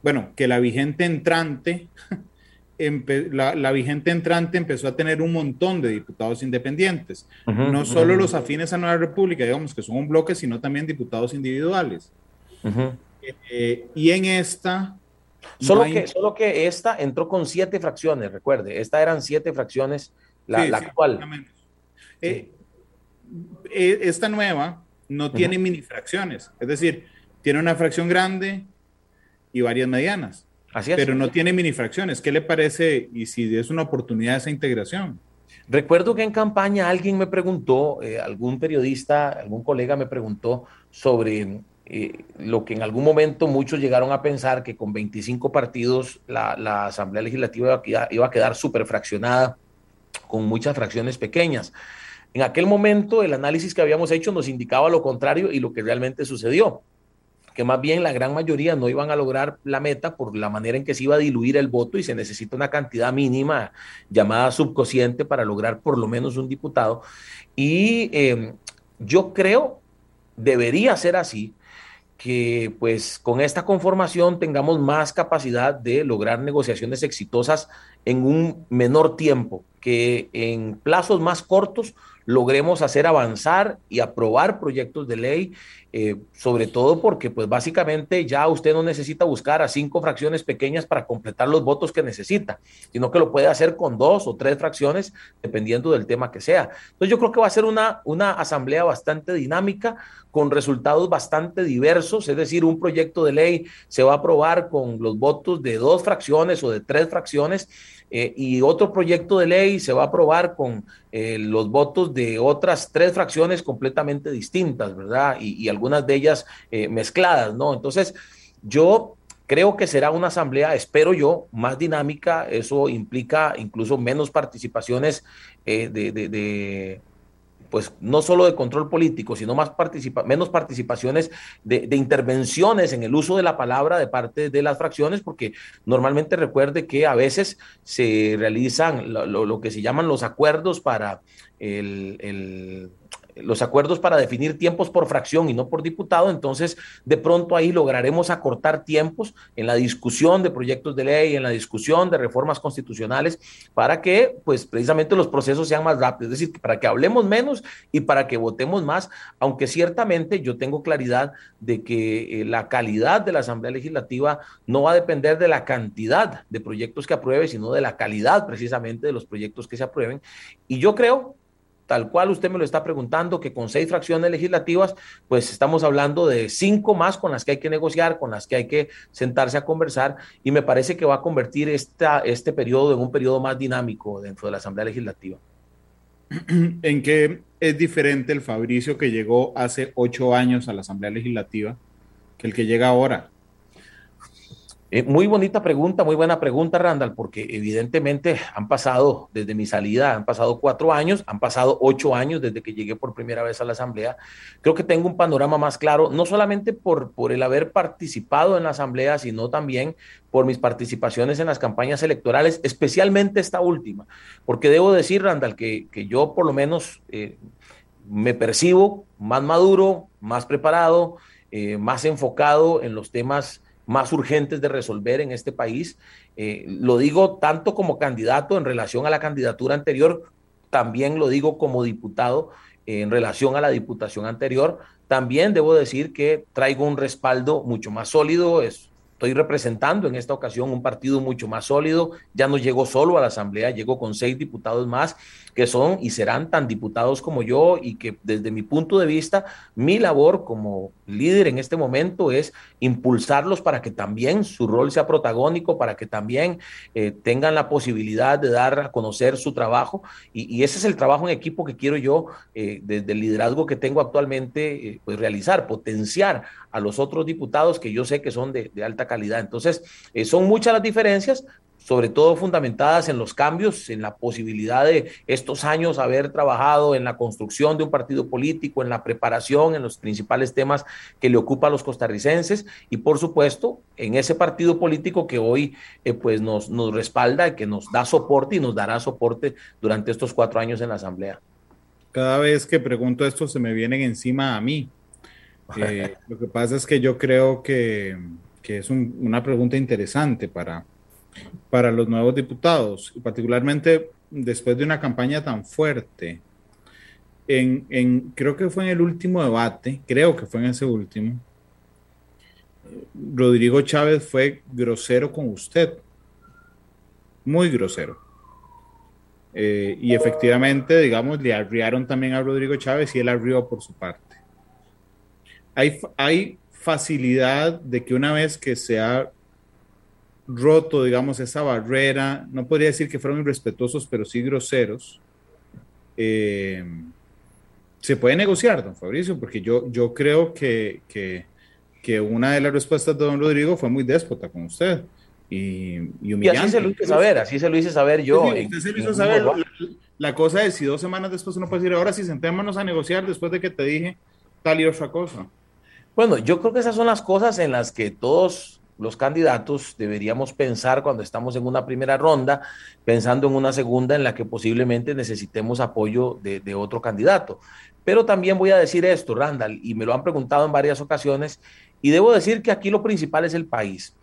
[SPEAKER 2] bueno, que la vigente entrante, la, vigente entrante empezó a tener un montón de diputados independientes, no solo los afines a Nueva República, digamos que son un bloque, sino también diputados individuales. Eh, y en esta...
[SPEAKER 4] Solo, que, solo que esta entró con siete fracciones, recuerde, esta eran siete fracciones, la, actual.
[SPEAKER 2] Eh, eh, esta nueva no tiene mini fracciones, es decir, tiene una fracción grande y varias medianas. Pero no tiene minifracciones. ¿Qué le parece y si es una oportunidad esa integración?
[SPEAKER 4] Recuerdo que en campaña alguien me preguntó, eh, algún periodista, algún colega me preguntó sobre eh, lo que en algún momento muchos llegaron a pensar que con 25 partidos la, Asamblea Legislativa iba a quedar súper fraccionada con muchas fracciones pequeñas. En aquel momento el análisis que habíamos hecho nos indicaba lo contrario y lo que realmente sucedió que más bien la gran mayoría no iban a lograr la meta por la manera en que se iba a diluir el voto y se necesita una cantidad mínima llamada subconsciente para lograr por lo menos un diputado. Y em, yo creo, debería ser así, que pues con esta conformación tengamos más capacidad de lograr negociaciones exitosas en un menor tiempo, que en plazos más cortos logremos hacer avanzar y aprobar proyectos de ley, eh, sobre todo porque pues básicamente ya usted no necesita buscar a cinco fracciones pequeñas para completar los votos que necesita, sino que lo puede hacer con dos o tres fracciones dependiendo del tema que sea. Entonces yo creo que va a ser una, una asamblea bastante dinámica, con resultados bastante diversos, es decir, un proyecto de ley se va a aprobar con los votos de dos fracciones o de tres fracciones eh, y otro proyecto de ley se va a aprobar con eh, los votos de otras tres fracciones completamente distintas, ¿verdad? Y, algunas de ellas eh, mezcladas, ¿no? Entonces, yo creo que será una asamblea, espero yo, más dinámica, eso implica incluso menos participaciones de pues no solo de control político, sino más participa menos participaciones de, intervenciones en el uso de la palabra de parte de las fracciones, porque normalmente recuerde que a veces se realizan lo, que se llaman los acuerdos para el los acuerdos para definir tiempos por fracción y no por diputado, entonces de pronto ahí lograremos acortar tiempos en la discusión de proyectos de ley, en la discusión de reformas constitucionales, para que pues precisamente los procesos sean más rápidos, es decir, para que hablemos menos y para que votemos más, aunque ciertamente yo tengo claridad de que eh, la calidad de la Asamblea Legislativa no va a depender de la cantidad de proyectos que apruebe, sino de la calidad precisamente de los proyectos que se aprueben. Y yo creo tal cual usted me lo está preguntando, que con seis fracciones legislativas, pues estamos hablando de cinco más con las que hay que negociar, con las que hay que sentarse a conversar, y me parece que va a convertir esta, este periodo en un periodo más dinámico dentro de la Asamblea Legislativa.
[SPEAKER 2] ¿En qué es diferente el Fabricio que llegó hace ocho años a la Asamblea Legislativa que el que llega ahora?
[SPEAKER 4] Eh, muy bonita pregunta, muy buena pregunta, Randall, porque evidentemente han pasado desde mi salida, han pasado cuatro años, han pasado ocho años desde que llegué por primera vez a la Asamblea. Creo que tengo un panorama más claro, no solamente por, por el haber participado en la Asamblea, sino también por mis participaciones en las campañas electorales, especialmente esta última, porque debo decir, Randall, que, que yo por lo menos eh, me percibo más maduro, más preparado, eh, más enfocado en los temas más urgentes de resolver en este país. Eh, lo digo tanto como candidato en relación a la candidatura anterior, también lo digo como diputado en relación a la diputación anterior. También debo decir que traigo un respaldo mucho más sólido, es, estoy representando en esta ocasión un partido mucho más sólido, ya no llego solo a la Asamblea, llego con seis diputados más que son y serán tan diputados como yo y que desde mi punto de vista, mi labor como líder en este momento es impulsarlos para que también su rol sea protagónico, para que también eh, tengan la posibilidad de dar a conocer su trabajo. Y, ese es el trabajo en equipo que quiero yo, eh, desde el liderazgo que tengo actualmente, eh, pues realizar, potenciar a los otros diputados que yo sé que son de, alta calidad. Entonces, son muchas las diferencias, sobre todo fundamentadas en los cambios, en la posibilidad de estos años haber trabajado en la construcción de un partido político, en la preparación, en los principales temas que le ocupa a los costarricenses y por supuesto en ese partido político que hoy eh, pues nos, nos respalda que nos da soporte y nos dará soporte durante estos cuatro años en la Asamblea.
[SPEAKER 2] Cada vez que pregunto esto se me vienen encima a mí. Eh, lo que pasa es que yo creo que, que es una pregunta interesante para, para los nuevos diputados, y particularmente después de una campaña tan fuerte. En, en, creo que fue en el último debate, creo que fue en ese último, Rodrigo Chávez fue grosero con usted, muy grosero. Eh, y efectivamente, digamos, le arriaron también a Rodrigo Chávez y él arrió por su parte. Hay, hay facilidad de que una vez que se ha roto, digamos, esa barrera, no podría decir que fueron irrespetuosos, pero sí groseros, eh, se puede negociar, don Fabricio, porque yo, yo creo que, que, que, una de las respuestas de don Rodrigo fue muy déspota con usted. Y,
[SPEAKER 4] y, así se lo hice saber, así se lo hice saber yo.
[SPEAKER 2] La, cosa es, si dos semanas después uno puede decir, ahora sí, sentémonos a negociar después de que te dije tal y otra cosa.
[SPEAKER 4] Bueno, yo creo que esas son las cosas en las que todos los candidatos deberíamos pensar cuando estamos en una primera ronda, pensando en una segunda en la que posiblemente necesitemos apoyo de, otro candidato. Pero también voy a decir esto, Randall, y me lo han preguntado en varias ocasiones, y debo decir que aquí lo principal es el país.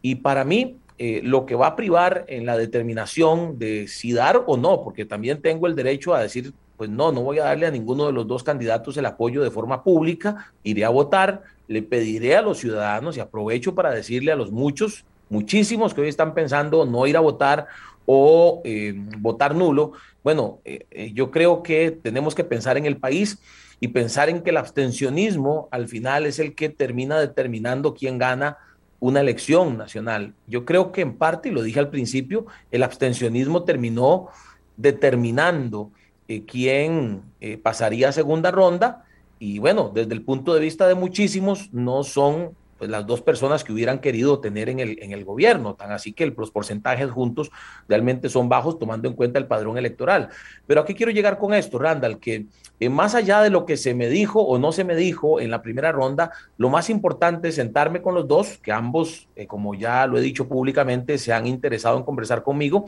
[SPEAKER 4] Y para mí, eh, lo que va a privar en la determinación de si dar o no, porque también tengo el derecho a decir, pues no, no voy a darle a ninguno de los dos candidatos el apoyo de forma pública, iré a votar, le pediré a los ciudadanos y aprovecho para decirle a los muchos, muchísimos que hoy están pensando no ir a votar o eh, votar nulo, bueno, eh, eh, yo creo que tenemos que pensar en el país y pensar en que el abstencionismo al final es el que termina determinando quién gana una elección nacional. Yo creo que en parte, y lo dije al principio, el abstencionismo terminó determinando quién pasaría a segunda ronda. Y bueno, desde el punto de vista de muchísimos, no son pues, las dos personas que hubieran querido tener en el, en el gobierno, tan así que los porcentajes juntos realmente son bajos tomando en cuenta el padrón electoral. Pero aquí quiero llegar con esto, Randall, que eh, más allá de lo que se me dijo o no se me dijo en la primera ronda, lo más importante es sentarme con los dos, que ambos, eh, como ya lo he dicho públicamente, se han interesado en conversar conmigo,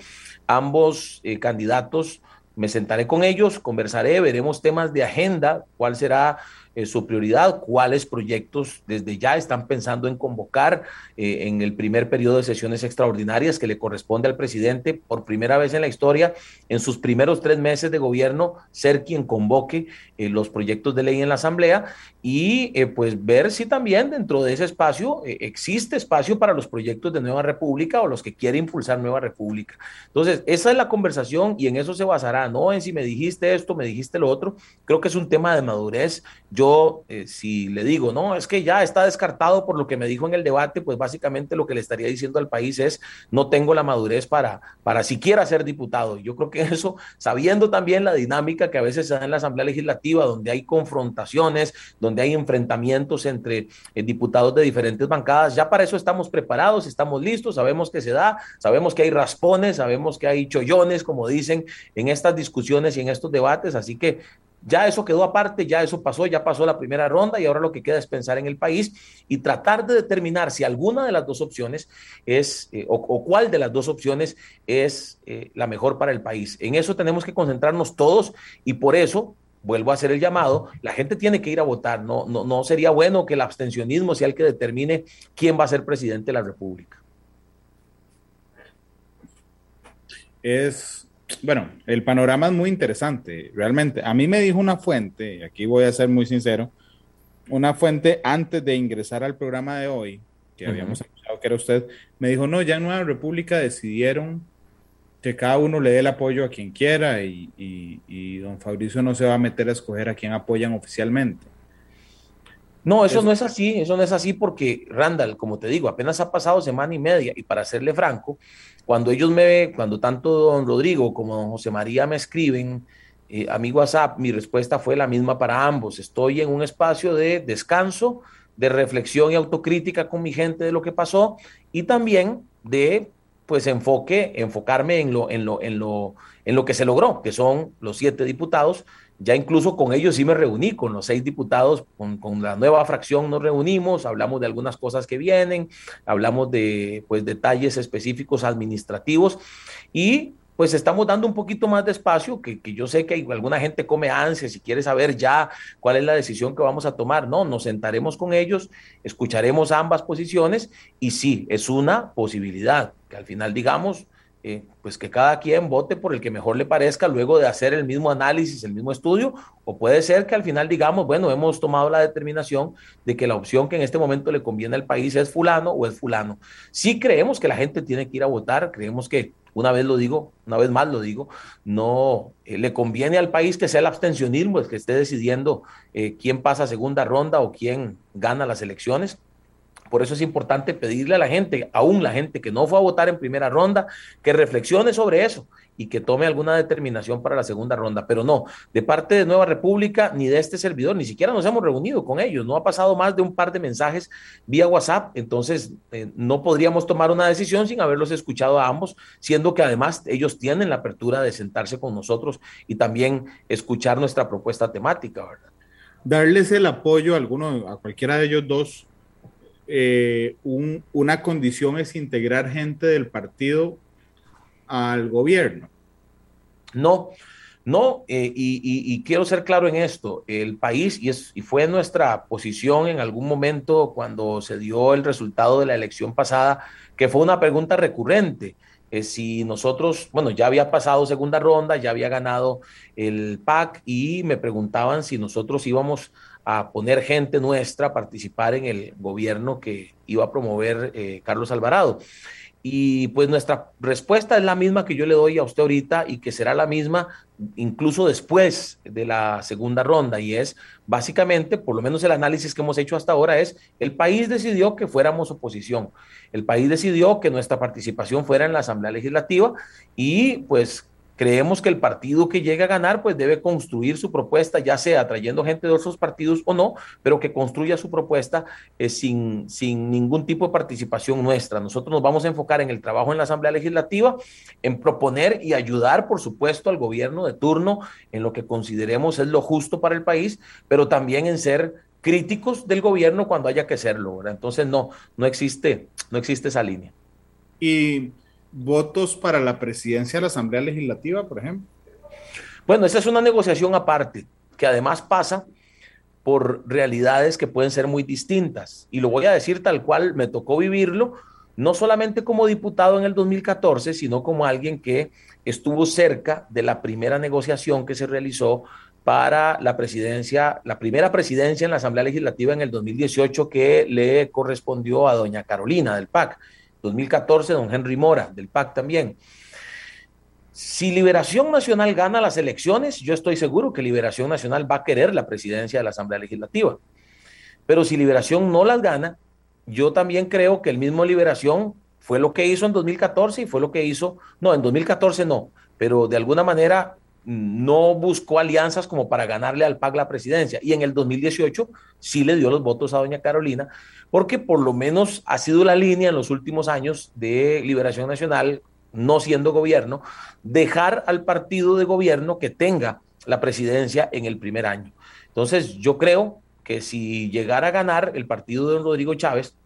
[SPEAKER 4] ambos eh, candidatos me sentaré con ellos, conversaré, veremos temas de agenda, cuál será eh, su prioridad, cuáles proyectos desde ya están pensando en convocar eh, en el primer periodo de sesiones extraordinarias que le corresponde al presidente por primera vez en la historia, en sus primeros tres meses de gobierno, ser quien convoque eh, los proyectos de ley en la Asamblea y pues ver si también dentro de ese espacio existe espacio para los proyectos de Nueva República o los que quiere impulsar Nueva República. Entonces, esa es la conversación y en eso se basará, no en si me dijiste esto, me dijiste lo otro. Creo que es un tema de madurez. Yo yo, eh, si le digo, no, es que ya está descartado por lo que me dijo en el debate, pues básicamente lo que le estaría diciendo al país es, no tengo la madurez para, para siquiera ser diputado. Yo creo que eso, sabiendo también la dinámica que a veces se da en la Asamblea Legislativa, donde hay confrontaciones, donde hay enfrentamientos entre eh, diputados de diferentes bancadas, ya para eso estamos preparados, estamos listos, sabemos que se da, sabemos que hay raspones, sabemos que hay chollones, como dicen, en estas discusiones y en estos debates, así que ya eso quedó aparte, ya eso pasó, ya pasó la primera ronda y ahora lo que queda es pensar en el país y tratar de determinar si alguna de las dos opciones es, eh, o, cuál de las dos opciones es eh, la mejor para el país. En eso tenemos que concentrarnos todos y por eso vuelvo a hacer el llamado, la gente tiene que ir a votar, no, no, no sería bueno que el abstencionismo sea el que determine quién va a ser presidente de la República.
[SPEAKER 2] Es bueno, el panorama es muy interesante, realmente. A mí me dijo una fuente, y aquí voy a ser muy sincero, una fuente antes de ingresar al programa de hoy, que habíamos escuchado que era usted, me dijo, no, ya en Nueva República decidieron que cada uno le dé el apoyo a quien quiera y, y, don Fabricio no se va a meter a escoger a quien apoyan oficialmente.
[SPEAKER 4] No, eso no es así, eso no es así porque Randall, como te digo, apenas ha pasado semana y media y para serle franco, cuando ellos me, cuando tanto don Rodrigo como don José María me escriben eh, a mi WhatsApp, mi respuesta fue la misma para ambos. Estoy en un espacio de descanso, de reflexión y autocrítica con mi gente de lo que pasó y también de pues enfoque, enfocarme en lo, en lo, en lo, en lo que se logró, que son los siete diputados ya incluso con ellos sí me reuní, con los seis diputados, con, la nueva fracción nos reunimos, hablamos de algunas cosas que vienen, hablamos de pues, detalles específicos administrativos y pues estamos dando un poquito más de espacio, que, que, yo sé que alguna gente come ansias y quiere saber ya cuál es la decisión que vamos a tomar. No, nos sentaremos con ellos, escucharemos ambas posiciones y sí, es una posibilidad, que al final digamos, eh, pues que cada quien vote por el que mejor le parezca luego de hacer el mismo análisis, el mismo estudio, o puede ser que al final digamos, bueno, hemos tomado la determinación de que la opción que en este momento le conviene al país es fulano o es fulano. Sí creemos que la gente tiene que ir a votar, creemos que, una vez lo digo, una vez más lo digo, no eh, le conviene al país que sea el abstencionismo, el que esté decidiendo eh, quién pasa segunda ronda o quién gana las elecciones por eso es importante pedirle a la gente, aún la gente que no fue a votar en primera ronda, que reflexione sobre eso y que tome alguna determinación para la segunda ronda. Pero no, de parte de Nueva República ni de este servidor, ni siquiera nos hemos reunido con ellos. No ha pasado más de un par de mensajes vía WhatsApp. Entonces, eh, no podríamos tomar una decisión sin haberlos escuchado a ambos, siendo que además ellos tienen la apertura de sentarse con nosotros y también escuchar nuestra propuesta temática, ¿verdad?
[SPEAKER 2] Darles el apoyo a alguno, a cualquiera de ellos dos eh, una condición es integrar gente del partido al gobierno.
[SPEAKER 4] No, no, eh, y, quiero ser claro en esto, el país, y, es, y fue nuestra posición en algún momento cuando se dio el resultado de la elección pasada, que fue una pregunta recurrente. Eh, si nosotros, bueno, ya había pasado segunda ronda, ya había ganado el PAC y me preguntaban si nosotros íbamos a poner gente nuestra a participar en el gobierno que iba a promover eh, Carlos Alvarado. Y pues nuestra respuesta es la misma que yo le doy a usted ahorita y que será la misma incluso después de la segunda ronda y es básicamente, por lo menos el análisis que hemos hecho hasta ahora es, el país decidió que fuéramos oposición, el país decidió que nuestra participación fuera en la Asamblea Legislativa y pues Creemos que el partido que llegue a ganar, pues debe construir su propuesta, ya sea trayendo gente de otros partidos o no, pero que construya su propuesta eh, sin, sin ningún tipo de participación nuestra. Nosotros nos vamos a enfocar en el trabajo en la Asamblea Legislativa, en proponer y ayudar, por supuesto, al gobierno de turno en lo que consideremos es lo justo para el país, pero también en ser críticos del gobierno cuando haya que serlo. Entonces, no, no existe, no existe esa línea.
[SPEAKER 2] Y votos para la presidencia de la Asamblea Legislativa, por ejemplo?
[SPEAKER 4] Bueno, esa es una negociación aparte, que además pasa por realidades que pueden ser muy distintas. Y lo voy a decir tal cual me tocó vivirlo, no solamente como diputado en el 2014, sino como alguien que estuvo cerca de la primera negociación que se realizó para la presidencia, la primera presidencia en la Asamblea Legislativa en el 2018 que le correspondió a doña Carolina del PAC. 2014, don Henry Mora, del PAC también. Si Liberación Nacional gana las elecciones, yo estoy seguro que Liberación Nacional va a querer la presidencia de la Asamblea Legislativa. Pero si Liberación no las gana, yo también creo que el mismo Liberación fue lo que hizo en 2014 y fue lo que hizo, no, en 2014 no, pero de alguna manera no buscó alianzas como para ganarle al PAC la presidencia. Y en el 2018 sí le dio los votos a doña Carolina, porque por lo menos ha sido la línea en los últimos años de Liberación Nacional, no siendo gobierno, dejar al partido de gobierno que tenga la presidencia en el primer año. Entonces yo creo que si llegara a ganar el partido de Rodrigo Chávez,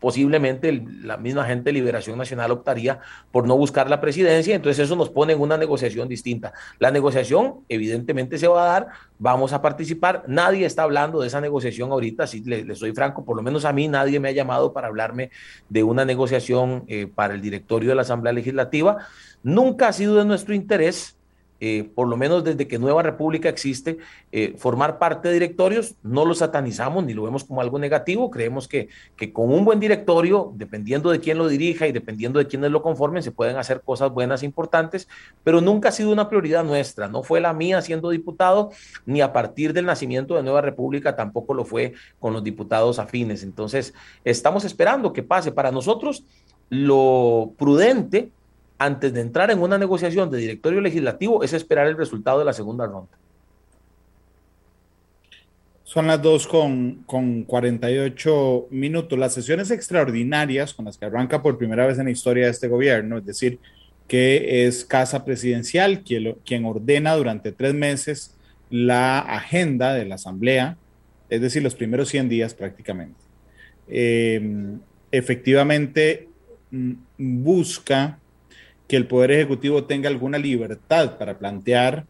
[SPEAKER 4] posiblemente la misma gente de Liberación Nacional optaría por no buscar la presidencia, entonces eso nos pone en una negociación distinta. La negociación evidentemente se va a dar, vamos a participar, nadie está hablando de esa negociación ahorita, si le, soy franco, por lo menos a mí nadie me ha llamado para hablarme de una negociación eh, para el directorio de la Asamblea Legislativa, nunca ha sido de nuestro interés eh, por lo menos desde que Nueva República existe, eh, formar parte de directorios, no lo satanizamos ni lo vemos como algo negativo, creemos que, que con un buen directorio, dependiendo de quién lo dirija y dependiendo de quiénes lo conformen, se pueden hacer cosas buenas e importantes, pero nunca ha sido una prioridad nuestra, no fue la mía siendo diputado, ni a partir del nacimiento de Nueva República tampoco lo fue con los diputados afines. Entonces, estamos esperando que pase. Para nosotros, lo prudente antes de entrar en una negociación de directorio legislativo es esperar el resultado de la segunda ronda.
[SPEAKER 2] Son las 2 con, con 48 minutos. Las sesiones extraordinarias con las que arranca por primera vez en la historia de este gobierno, es decir, que es Casa Presidencial quien, quien ordena durante tres meses la agenda de la Asamblea, es decir, los primeros 100 días prácticamente. Eh, efectivamente, mm, busca que el Poder Ejecutivo tenga alguna libertad para plantear,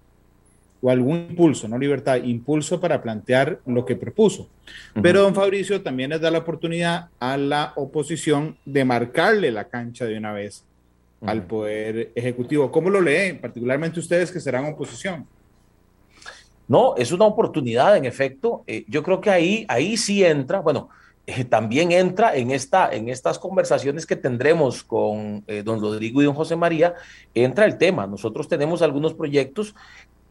[SPEAKER 2] o algún impulso, no libertad, impulso para plantear lo que propuso. Pero don Fabricio también les da la oportunidad a la oposición de marcarle la cancha de una vez al Poder Ejecutivo. ¿Cómo lo leen, particularmente ustedes que serán oposición?
[SPEAKER 4] No, es una oportunidad, en efecto. Eh, yo creo que ahí, ahí sí entra, bueno, eh, también entra en, esta, en estas conversaciones que tendremos con eh, don Rodrigo y don José María, entra el tema. Nosotros tenemos algunos proyectos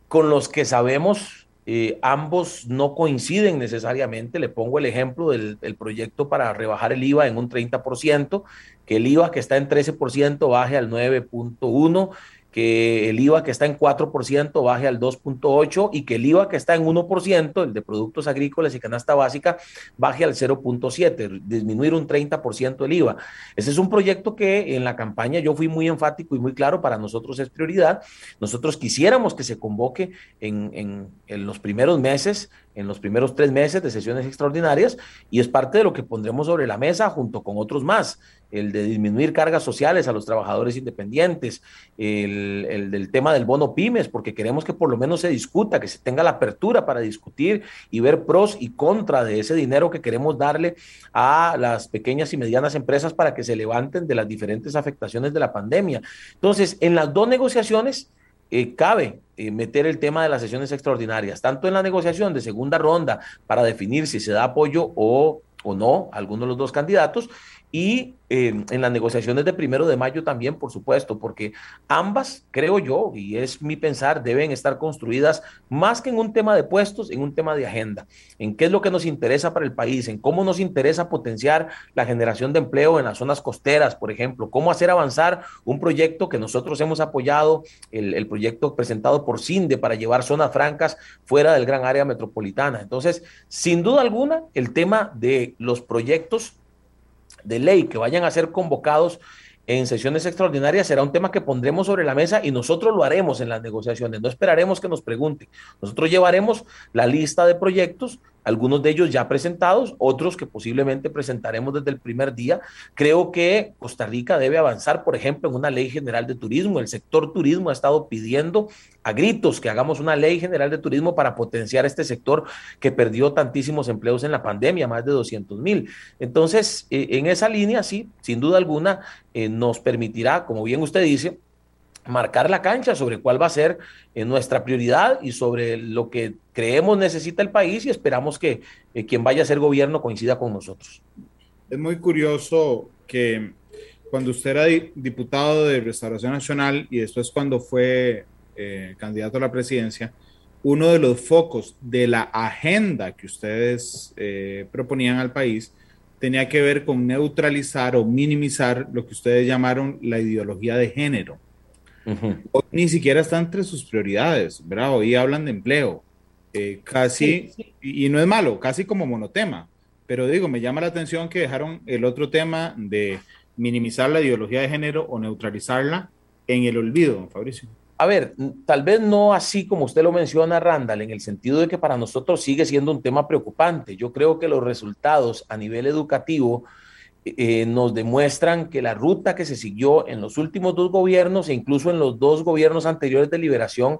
[SPEAKER 4] con los que sabemos eh, ambos no coinciden necesariamente. Le pongo el ejemplo del, del, proyecto para rebajar el IVA en un 30%, que el IVA que está en 13% baje al 9.1% que el IVA que está en 4% baje al 2.8% y que el IVA que está en 1%, el de productos agrícolas y canasta básica, baje al 0.7%, disminuir un 30% el IVA. Ese es un proyecto que en la campaña yo fui muy enfático y muy claro, para nosotros es prioridad. Nosotros quisiéramos que se convoque en, en, en los primeros meses en los primeros tres meses de sesiones extraordinarias y es parte de lo que pondremos sobre la mesa junto con otros más, el de disminuir cargas sociales a los trabajadores independientes, el, del tema del bono pymes, porque queremos que por lo menos se discuta, que se tenga la apertura para discutir y ver pros y contra de ese dinero que queremos darle a las pequeñas y medianas empresas para que se levanten de las diferentes afectaciones de la pandemia. Entonces, en las dos negociaciones, eh, cabe eh, meter el tema de las sesiones extraordinarias, tanto en la negociación de segunda ronda para definir si se da apoyo o, o no a alguno de los dos candidatos, y eh, en las negociaciones de primero de mayo también, por supuesto, porque ambas, creo yo, y es mi pensar, deben estar construidas más que en un tema de puestos, en un tema de agenda, en qué es lo que nos interesa para el país, en cómo nos interesa potenciar la generación de empleo en las zonas costeras, por ejemplo, cómo hacer avanzar un proyecto que nosotros hemos apoyado, el, el proyecto presentado por CINDE para llevar zonas francas fuera del gran área metropolitana. Entonces, sin duda alguna, el tema de los proyectos de ley que vayan a ser convocados en sesiones extraordinarias será un tema que pondremos sobre la mesa y nosotros lo haremos en las negociaciones. No esperaremos que nos pregunten. Nosotros llevaremos la lista de proyectos, algunos de ellos ya presentados, otros que posiblemente presentaremos desde el primer día. Creo que Costa Rica debe avanzar, por ejemplo, en una ley general de turismo. El sector turismo ha estado pidiendo a gritos que hagamos una ley general de turismo para potenciar este sector que perdió tantísimos empleos en la pandemia, más de 200 mil. Entonces, eh, en esa línea, sí, sin duda alguna, eh, nos permitirá, como bien usted dice, marcar la cancha sobre cuál va a ser eh, nuestra prioridad y sobre lo que creemos necesita el país y esperamos que eh, quien vaya a ser gobierno coincida con nosotros.
[SPEAKER 2] Es muy curioso que cuando usted era diputado de Restauración Nacional y después cuando fue eh, candidato a la presidencia, uno de los focos de la agenda que ustedes proponían al país tenía que ver con neutralizar o minimizar lo que ustedes llamaron la ideología de género. Ni siquiera está entre sus prioridades, ¿verdad? Hoy hablan de empleo, eh, casi, Y, no es malo, casi como monotema, pero digo, me llama la atención que dejaron el otro tema de minimizar la ideología de género o neutralizarla en el olvido, Fabricio.
[SPEAKER 4] A ver, tal vez no así como usted lo menciona, Randall, en el sentido de que para nosotros sigue siendo un tema preocupante. Yo creo que los resultados a nivel educativo eh, nos demuestran que la ruta que se siguió en los últimos dos gobiernos e incluso en los dos gobiernos anteriores de liberación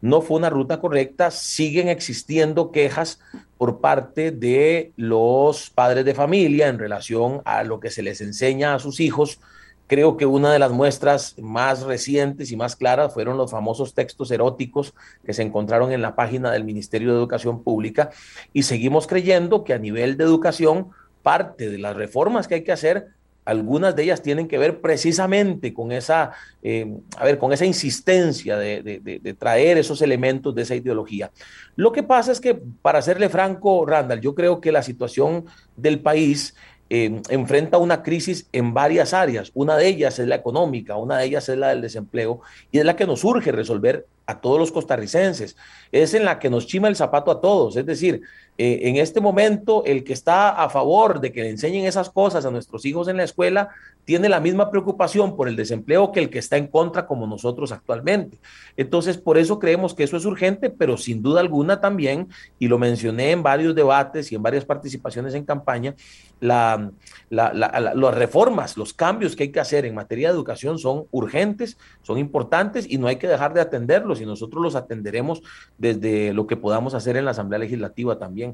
[SPEAKER 4] no fue una ruta correcta. Siguen existiendo quejas por parte de los padres de familia en relación a lo que se les enseña a sus hijos Creo que una de las muestras más recientes y más claras fueron los famosos textos eróticos que se encontraron en la página del Ministerio de Educación Pública y seguimos creyendo que a nivel de educación parte de las reformas que hay que hacer algunas de ellas tienen que ver precisamente con esa, eh, a ver, con esa insistencia de, traer esos elementos de esa ideología. Lo que pasa es que, para serle franco, Randall, yo creo que la situación del país enfrenta una crisis en varias áreas. Una de ellas es la económica, una de ellas es la del desempleo y es la que nos urge resolver a todos los costarricenses. Es en la que nos chima el zapato a todos. Es decir, eh, en este momento el que está a favor de que le enseñen esas cosas a nuestros hijos en la escuela tiene la misma preocupación por el desempleo que el que está en contra como nosotros actualmente. Entonces, por eso creemos que eso es urgente, pero sin duda alguna también, y lo mencioné en varios debates y en varias participaciones en campaña, la, las reformas, los cambios que hay que hacer en materia de educación son urgentes, son importantes y no hay que dejar de atenderlos y nosotros los atenderemos desde lo que podamos hacer en la Asamblea Legislativa también.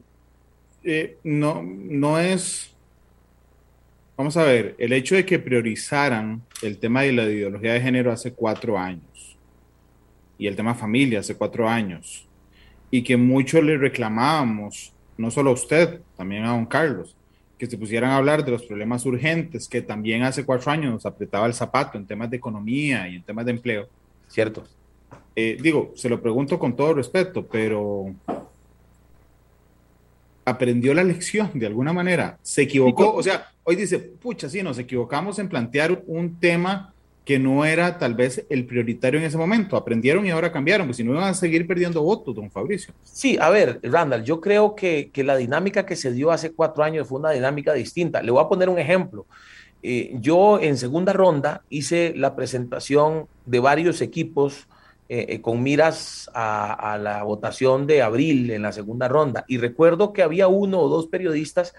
[SPEAKER 2] Eh, no, no es Vamos a ver, el hecho de que priorizaran el tema de la ideología de género hace cuatro años y el tema familia hace cuatro años y que mucho le reclamábamos, no solo a usted, también a don Carlos, que se pusieran a hablar de los problemas urgentes, que también hace cuatro años nos apretaba el zapato en temas de economía y en temas de empleo.
[SPEAKER 4] Cierto.
[SPEAKER 2] Eh, digo, se lo pregunto con todo respeto, pero aprendió la lección de alguna manera, se equivocó, o sea, hoy dice, pucha, sí, nos equivocamos en plantear un tema que no era tal vez el prioritario en ese momento. Aprendieron y ahora cambiaron, pues si no iban a seguir perdiendo votos, don Fabricio.
[SPEAKER 4] Sí, a ver, Randall, yo creo que, la dinámica que se dio hace cuatro años fue una dinámica distinta. Le voy a poner un ejemplo. Eh, yo en segunda ronda hice la presentación de varios equipos eh, eh, con miras a, la votación de abril en la segunda ronda. Y recuerdo que había uno o dos periodistas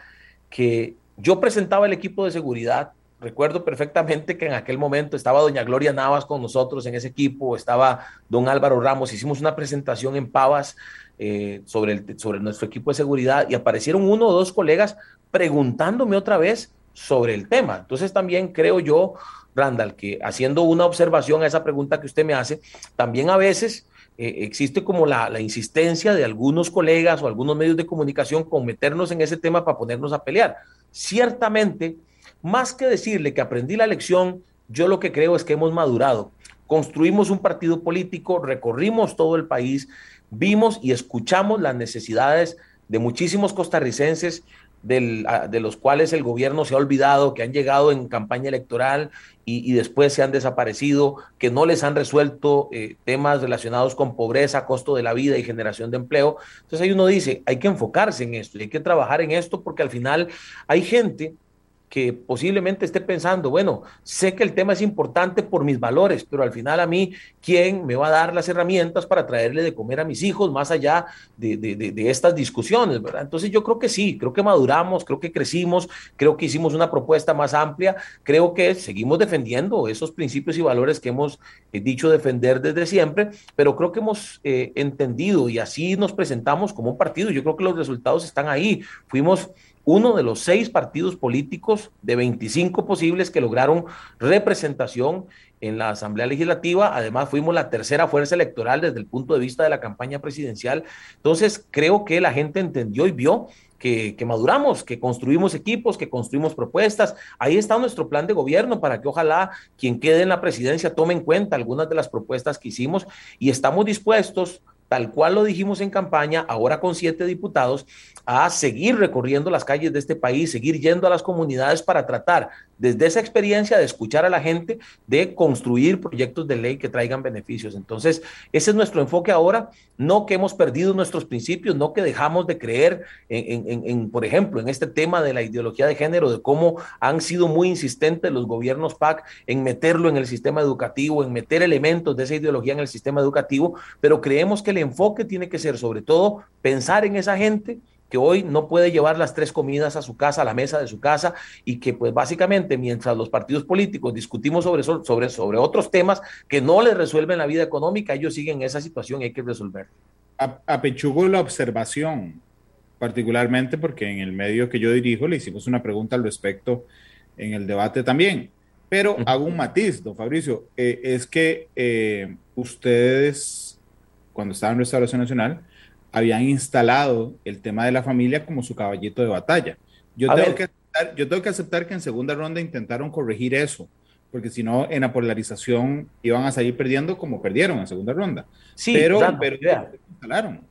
[SPEAKER 4] que yo presentaba el equipo de seguridad. Recuerdo perfectamente que en aquel momento estaba doña Gloria Navas con nosotros en ese equipo, estaba don Álvaro Ramos, hicimos una presentación en Pavas eh, sobre, sobre nuestro equipo de seguridad y aparecieron uno o dos colegas preguntándome otra vez sobre el tema. Entonces también creo yo, Randall, que haciendo una observación a esa pregunta que usted me hace, también a veces eh, existe como la, la, insistencia de algunos colegas o algunos medios de comunicación con meternos en ese tema para ponernos a pelear. Ciertamente, más que decirle que aprendí la lección, yo lo que creo es que hemos madurado. Construimos un partido político, recorrimos todo el país, vimos y escuchamos las necesidades de muchísimos costarricenses, de los cuales el gobierno se ha olvidado, que han llegado en campaña electoral y, después se han desaparecido, que no les han resuelto eh, temas relacionados con pobreza, costo de la vida y generación de empleo. Entonces ahí uno dice, hay que enfocarse en esto, hay que trabajar en esto porque al final hay gente que posiblemente esté pensando, bueno, sé que el tema es importante por mis valores, pero al final a mí, ¿quién me va a dar las herramientas para traerle de comer a mis hijos más allá de, de, estas discusiones, ¿verdad? Entonces yo creo que sí, creo que maduramos, creo que crecimos, creo que hicimos una propuesta más amplia, creo que seguimos defendiendo esos principios y valores que hemos eh, dicho defender desde siempre, pero creo que hemos eh, entendido y así nos presentamos como un partido. Yo creo que los resultados están ahí. Fuimos uno de los seis partidos políticos de 25 posibles que lograron representación en la Asamblea Legislativa. Además, fuimos la tercera fuerza electoral desde el punto de vista de la campaña presidencial. Entonces, creo que la gente entendió y vio que, que, maduramos, que construimos equipos, que construimos propuestas. Ahí está nuestro plan de gobierno para que ojalá quien quede en la presidencia tome en cuenta algunas de las propuestas que hicimos y estamos dispuestos tal cual lo dijimos en campaña, ahora con siete diputados, a seguir recorriendo las calles de este país, seguir yendo a las comunidades para tratar desde esa experiencia de escuchar a la gente, de construir proyectos de ley que traigan beneficios. Entonces, ese es nuestro enfoque ahora, no que hemos perdido nuestros principios, no que dejamos de creer en, por ejemplo, en este tema de la ideología de género, de cómo han sido muy insistentes los gobiernos PAC en meterlo en el sistema educativo, en meter elementos de esa ideología en el sistema educativo, pero creemos que el enfoque tiene que ser sobre todo pensar en esa gente que hoy no puede llevar las tres comidas a su casa, a la mesa de su casa, y que pues básicamente mientras los partidos políticos discutimos sobre, sobre, sobre otros temas que no les resuelven la vida económica, ellos siguen esa situación y hay que resolver.
[SPEAKER 2] Apechugo la observación, particularmente porque en el medio que yo dirijo le hicimos una pregunta al respecto en el debate también. Pero hago un matiz, don Fabricio, eh, es que eh, ustedes, cuando estaban en Restauración Nacional, habían instalado el tema de la familia como su caballito de batalla. Yo, tengo que, aceptar, yo tengo que aceptar que en segunda ronda intentaron corregir eso, porque si no, en la polarización iban a salir perdiendo como perdieron en segunda ronda.
[SPEAKER 4] Sí, pero, pero instalaron.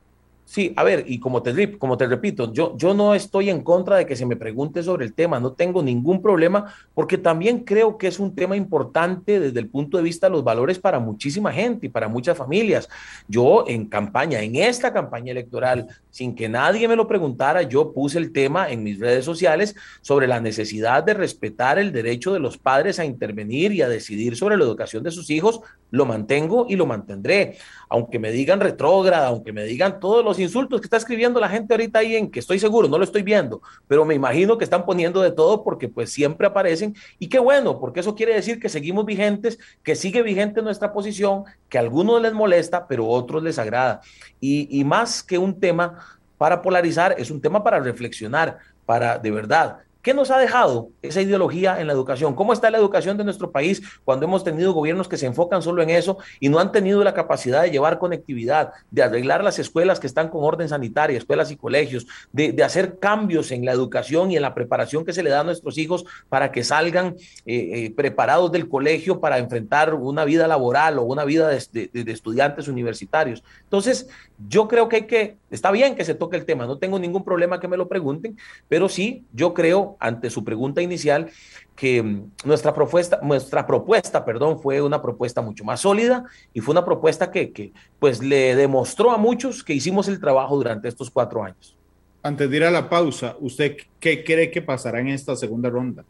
[SPEAKER 4] Sí, a ver, y como te, como te repito, yo, yo no estoy en contra de que se me pregunte sobre el tema, no tengo ningún problema, porque también creo que es un tema importante desde el punto de vista de los valores para muchísima gente y para muchas familias. Yo en campaña, en esta campaña electoral, sin que nadie me lo preguntara, yo puse el tema en mis redes sociales sobre la necesidad de respetar el derecho de los padres a intervenir y a decidir sobre la educación de sus hijos, lo mantengo y lo mantendré. Aunque me digan retrógrada, aunque me digan todos los insultos que está escribiendo la gente ahorita ahí en que estoy seguro, no lo estoy viendo, pero me imagino que están poniendo de todo porque pues siempre aparecen y qué bueno, porque eso quiere decir que seguimos vigentes, que sigue vigente nuestra posición, que a algunos les molesta, pero a otros les agrada. Y, y más que un tema para polarizar, es un tema para reflexionar, para de verdad ¿Qué nos ha dejado esa ideología en la educación? ¿Cómo está la educación de nuestro país cuando hemos tenido gobiernos que se enfocan solo en eso y no han tenido la capacidad de llevar conectividad, de arreglar las escuelas que están con orden sanitaria, escuelas y colegios, de, hacer cambios en la educación y en la preparación que se le da a nuestros hijos para que salgan eh, eh, preparados del colegio para enfrentar una vida laboral o una vida de, de estudiantes universitarios? Entonces, yo creo que hay que, está bien que se toque el tema, no tengo ningún problema que me lo pregunten, pero sí, yo creo, ante su pregunta inicial, que mm, nuestra propuesta, nuestra propuesta, perdón, fue una propuesta mucho más sólida y fue una propuesta que, que pues le demostró a muchos que hicimos el trabajo durante estos cuatro años.
[SPEAKER 2] Antes de ir a la pausa, ¿usted qué cree que pasará en esta segunda ronda?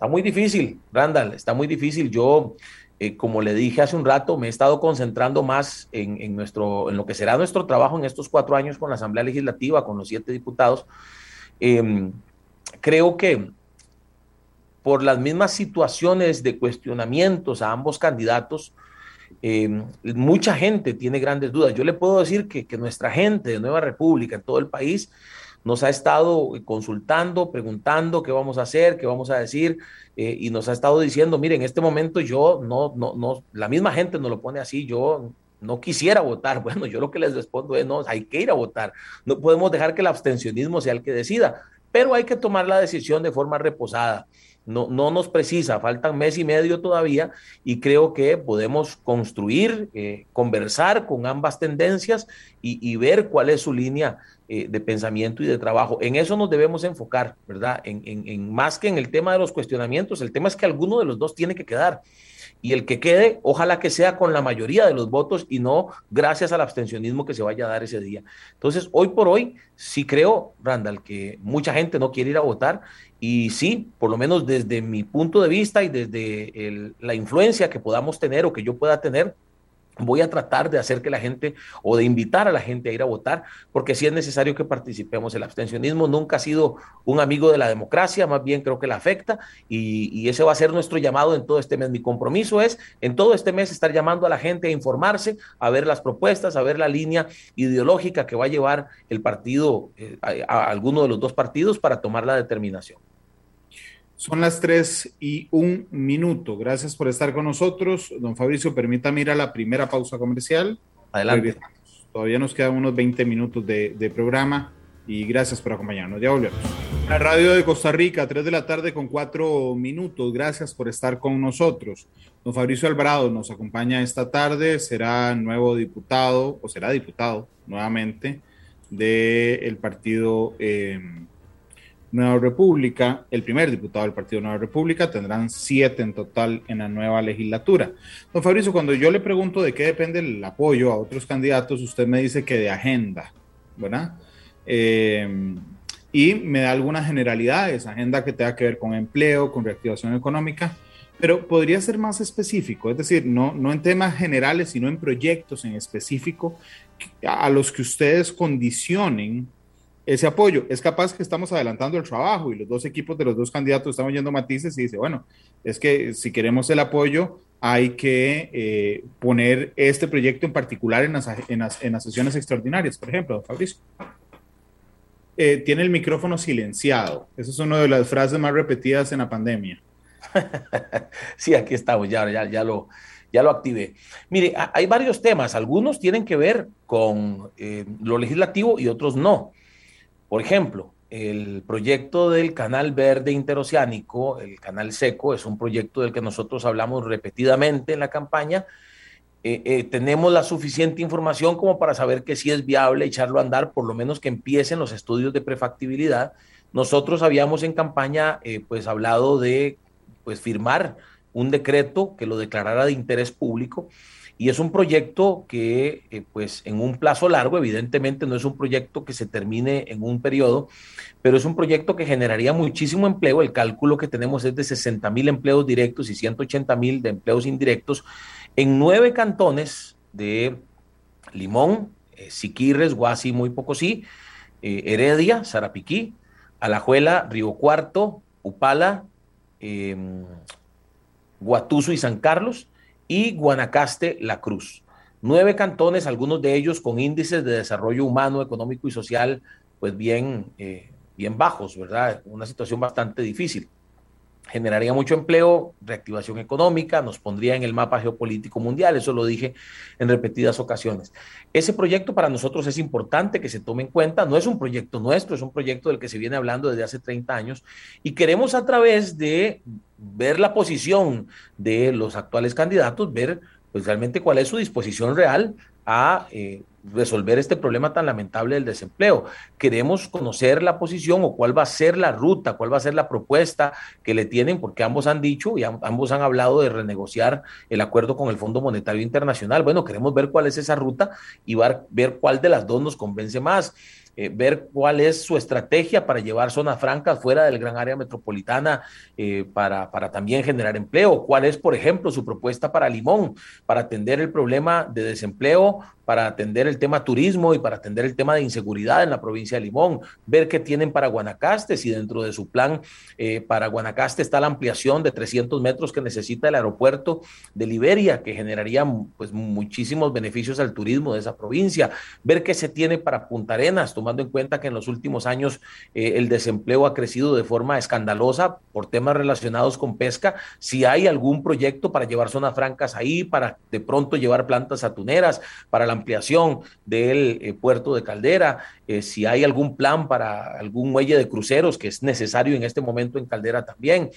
[SPEAKER 4] Está muy difícil, Randall, está muy difícil. Yo eh, como le dije hace un rato, me he estado concentrando más en, nuestro, en lo que será nuestro trabajo en estos cuatro años con la Asamblea Legislativa, con los siete diputados. Em, creo que por las mismas situaciones de cuestionamientos a ambos candidatos, em, mucha gente tiene grandes dudas. Yo le puedo decir que, que nuestra gente de Nueva República, en todo el país, nos ha estado consultando, preguntando qué vamos a hacer, qué vamos a decir, eh, y nos ha estado diciendo, mire, en este momento yo no, no, no, la misma gente nos lo pone así, yo no quisiera votar. Bueno, yo lo que les respondo es, no, hay que ir a votar. No podemos dejar que el abstencionismo sea el que decida, pero hay que tomar la decisión de forma reposada. No, no nos precisa, faltan mes y medio todavía y creo que podemos construir, eh, conversar con ambas tendencias y, y, ver cuál es su línea eh, de pensamiento y de trabajo. En eso nos debemos enfocar, ¿verdad? En, en, más que en el tema de los cuestionamientos, el tema es que alguno de los dos tiene que quedar. Y el que quede, ojalá que sea con la mayoría de los votos y no gracias al abstencionismo que se vaya a dar ese día. Entonces, hoy por hoy, sí creo, Randall, que mucha gente no quiere ir a votar y sí, por lo menos desde mi punto de vista y desde la influencia que podamos tener o que yo pueda tener, voy a tratar de hacer que la gente o de invitar a la gente a ir a votar, porque sí es necesario que participemos. El abstencionismo nunca ha sido un amigo de la democracia, más bien creo que la afecta y, ese va a ser nuestro llamado en todo este mes. Mi compromiso es en todo este mes estar llamando a la gente a informarse, a ver las propuestas, a ver la línea ideológica que va a llevar el partido, eh, a alguno de los dos partidos para tomar la determinación.
[SPEAKER 2] Son las tres y un minuto. Gracias por estar con nosotros. Don Fabricio, permítame ir a la primera pausa comercial.
[SPEAKER 4] Adelante.
[SPEAKER 2] Todavía nos quedan unos 20 minutos de, programa y gracias por acompañarnos. Ya volvemos. La radio de Costa Rica, 3 de la tarde con 4 minutos. Gracias por estar con nosotros. Don Fabricio Alvarado nos acompaña esta tarde, será nuevo diputado o será diputado nuevamente del partido eh, Nueva República, el primer diputado del Partido Nueva República, tendrán siete en total en la nueva legislatura. Don Fabricio, cuando yo le pregunto de qué depende el apoyo a otros candidatos, usted me dice que de agenda, ¿verdad? Eh, y me da algunas generalidades, agenda que tenga que ver con empleo, con reactivación económica, pero podría ser más específico, es decir, no, no en temas generales, sino en proyectos en específico a los que ustedes condicionen ese apoyo. Es capaz que estamos adelantando el trabajo y los dos equipos de los dos candidatos están oyendo matices y dice, bueno, es que si queremos el apoyo hay que eh, poner este proyecto en particular en las, en, las, en las, sesiones extraordinarias, por ejemplo, Fabricio. Eh, tiene el micrófono silenciado. Esa es una de las frases más repetidas en la pandemia.
[SPEAKER 4] sí, aquí estamos, ya, ya, ya, lo, ya lo activé. Mire, hay varios temas. Algunos tienen que ver con eh, lo legislativo y otros no. Por ejemplo, el proyecto del Canal Verde Interoceánico, el Canal Seco, es un proyecto del que nosotros hablamos repetidamente en la campaña. Eh, eh, tenemos la suficiente información como para saber que sí es viable echarlo a andar, por lo menos que empiecen los estudios de prefactibilidad. Nosotros habíamos en campaña eh, pues hablado de pues firmar un decreto que lo declarara de interés público y es un proyecto que, eh, pues, en un plazo largo, evidentemente no es un proyecto que se termine en un periodo, pero es un proyecto que generaría muchísimo empleo. El cálculo que tenemos es de 60 mil empleos directos y 180 mil de empleos indirectos en nueve cantones de Limón, eh, Siquirres, Guasi, Muy Pocosí, eh, Heredia, Sarapiquí, Alajuela, Río Cuarto, Upala, em, Guatuso y San Carlos y Guanacaste, La Cruz. Nueve cantones, algunos de ellos con índices de desarrollo humano, económico y social, pues bien, eh, bien bajos, ¿verdad? Una situación bastante difícil. Generaría mucho empleo, reactivación económica, nos pondría en el mapa geopolítico mundial, eso lo dije en repetidas ocasiones. Ese proyecto para nosotros es importante que se tome en cuenta, no es un proyecto nuestro, es un proyecto del que se viene hablando desde hace 30 años y queremos a través de ver la posición de los actuales candidatos, ver pues realmente cuál es su disposición real a eh, resolver este problema tan lamentable del desempleo. Queremos conocer la posición o cuál va a ser la ruta, cuál va a ser la propuesta que le tienen, porque ambos han dicho y ambos han hablado de renegociar el acuerdo con el Fondo Monetario Internacional. Bueno, queremos ver cuál es esa ruta y ver cuál de las dos nos convence más. Eh, ver cuál es su estrategia para llevar zonas francas fuera del gran área metropolitana eh, para, para también generar empleo, cuál es, por ejemplo, su propuesta para Limón, para atender el problema de desempleo, para atender el tema turismo y para atender el tema de inseguridad en la provincia de Limón, ver qué tienen para Guanacaste, si dentro de su plan eh, para Guanacaste está la ampliación de 300 metros que necesita el aeropuerto de Liberia, que generaría pues muchísimos beneficios al turismo de esa provincia, ver qué se tiene para Punta Arenas, tomando en cuenta que en los últimos años eh, el desempleo ha crecido de forma escandalosa por temas relacionados con pesca, si hay algún proyecto para llevar zonas francas ahí, para de pronto llevar plantas atuneras, para la ampliación del eh, puerto de Caldera, eh, si hay algún plan para algún muelle de cruceros que es necesario en este momento en Caldera también.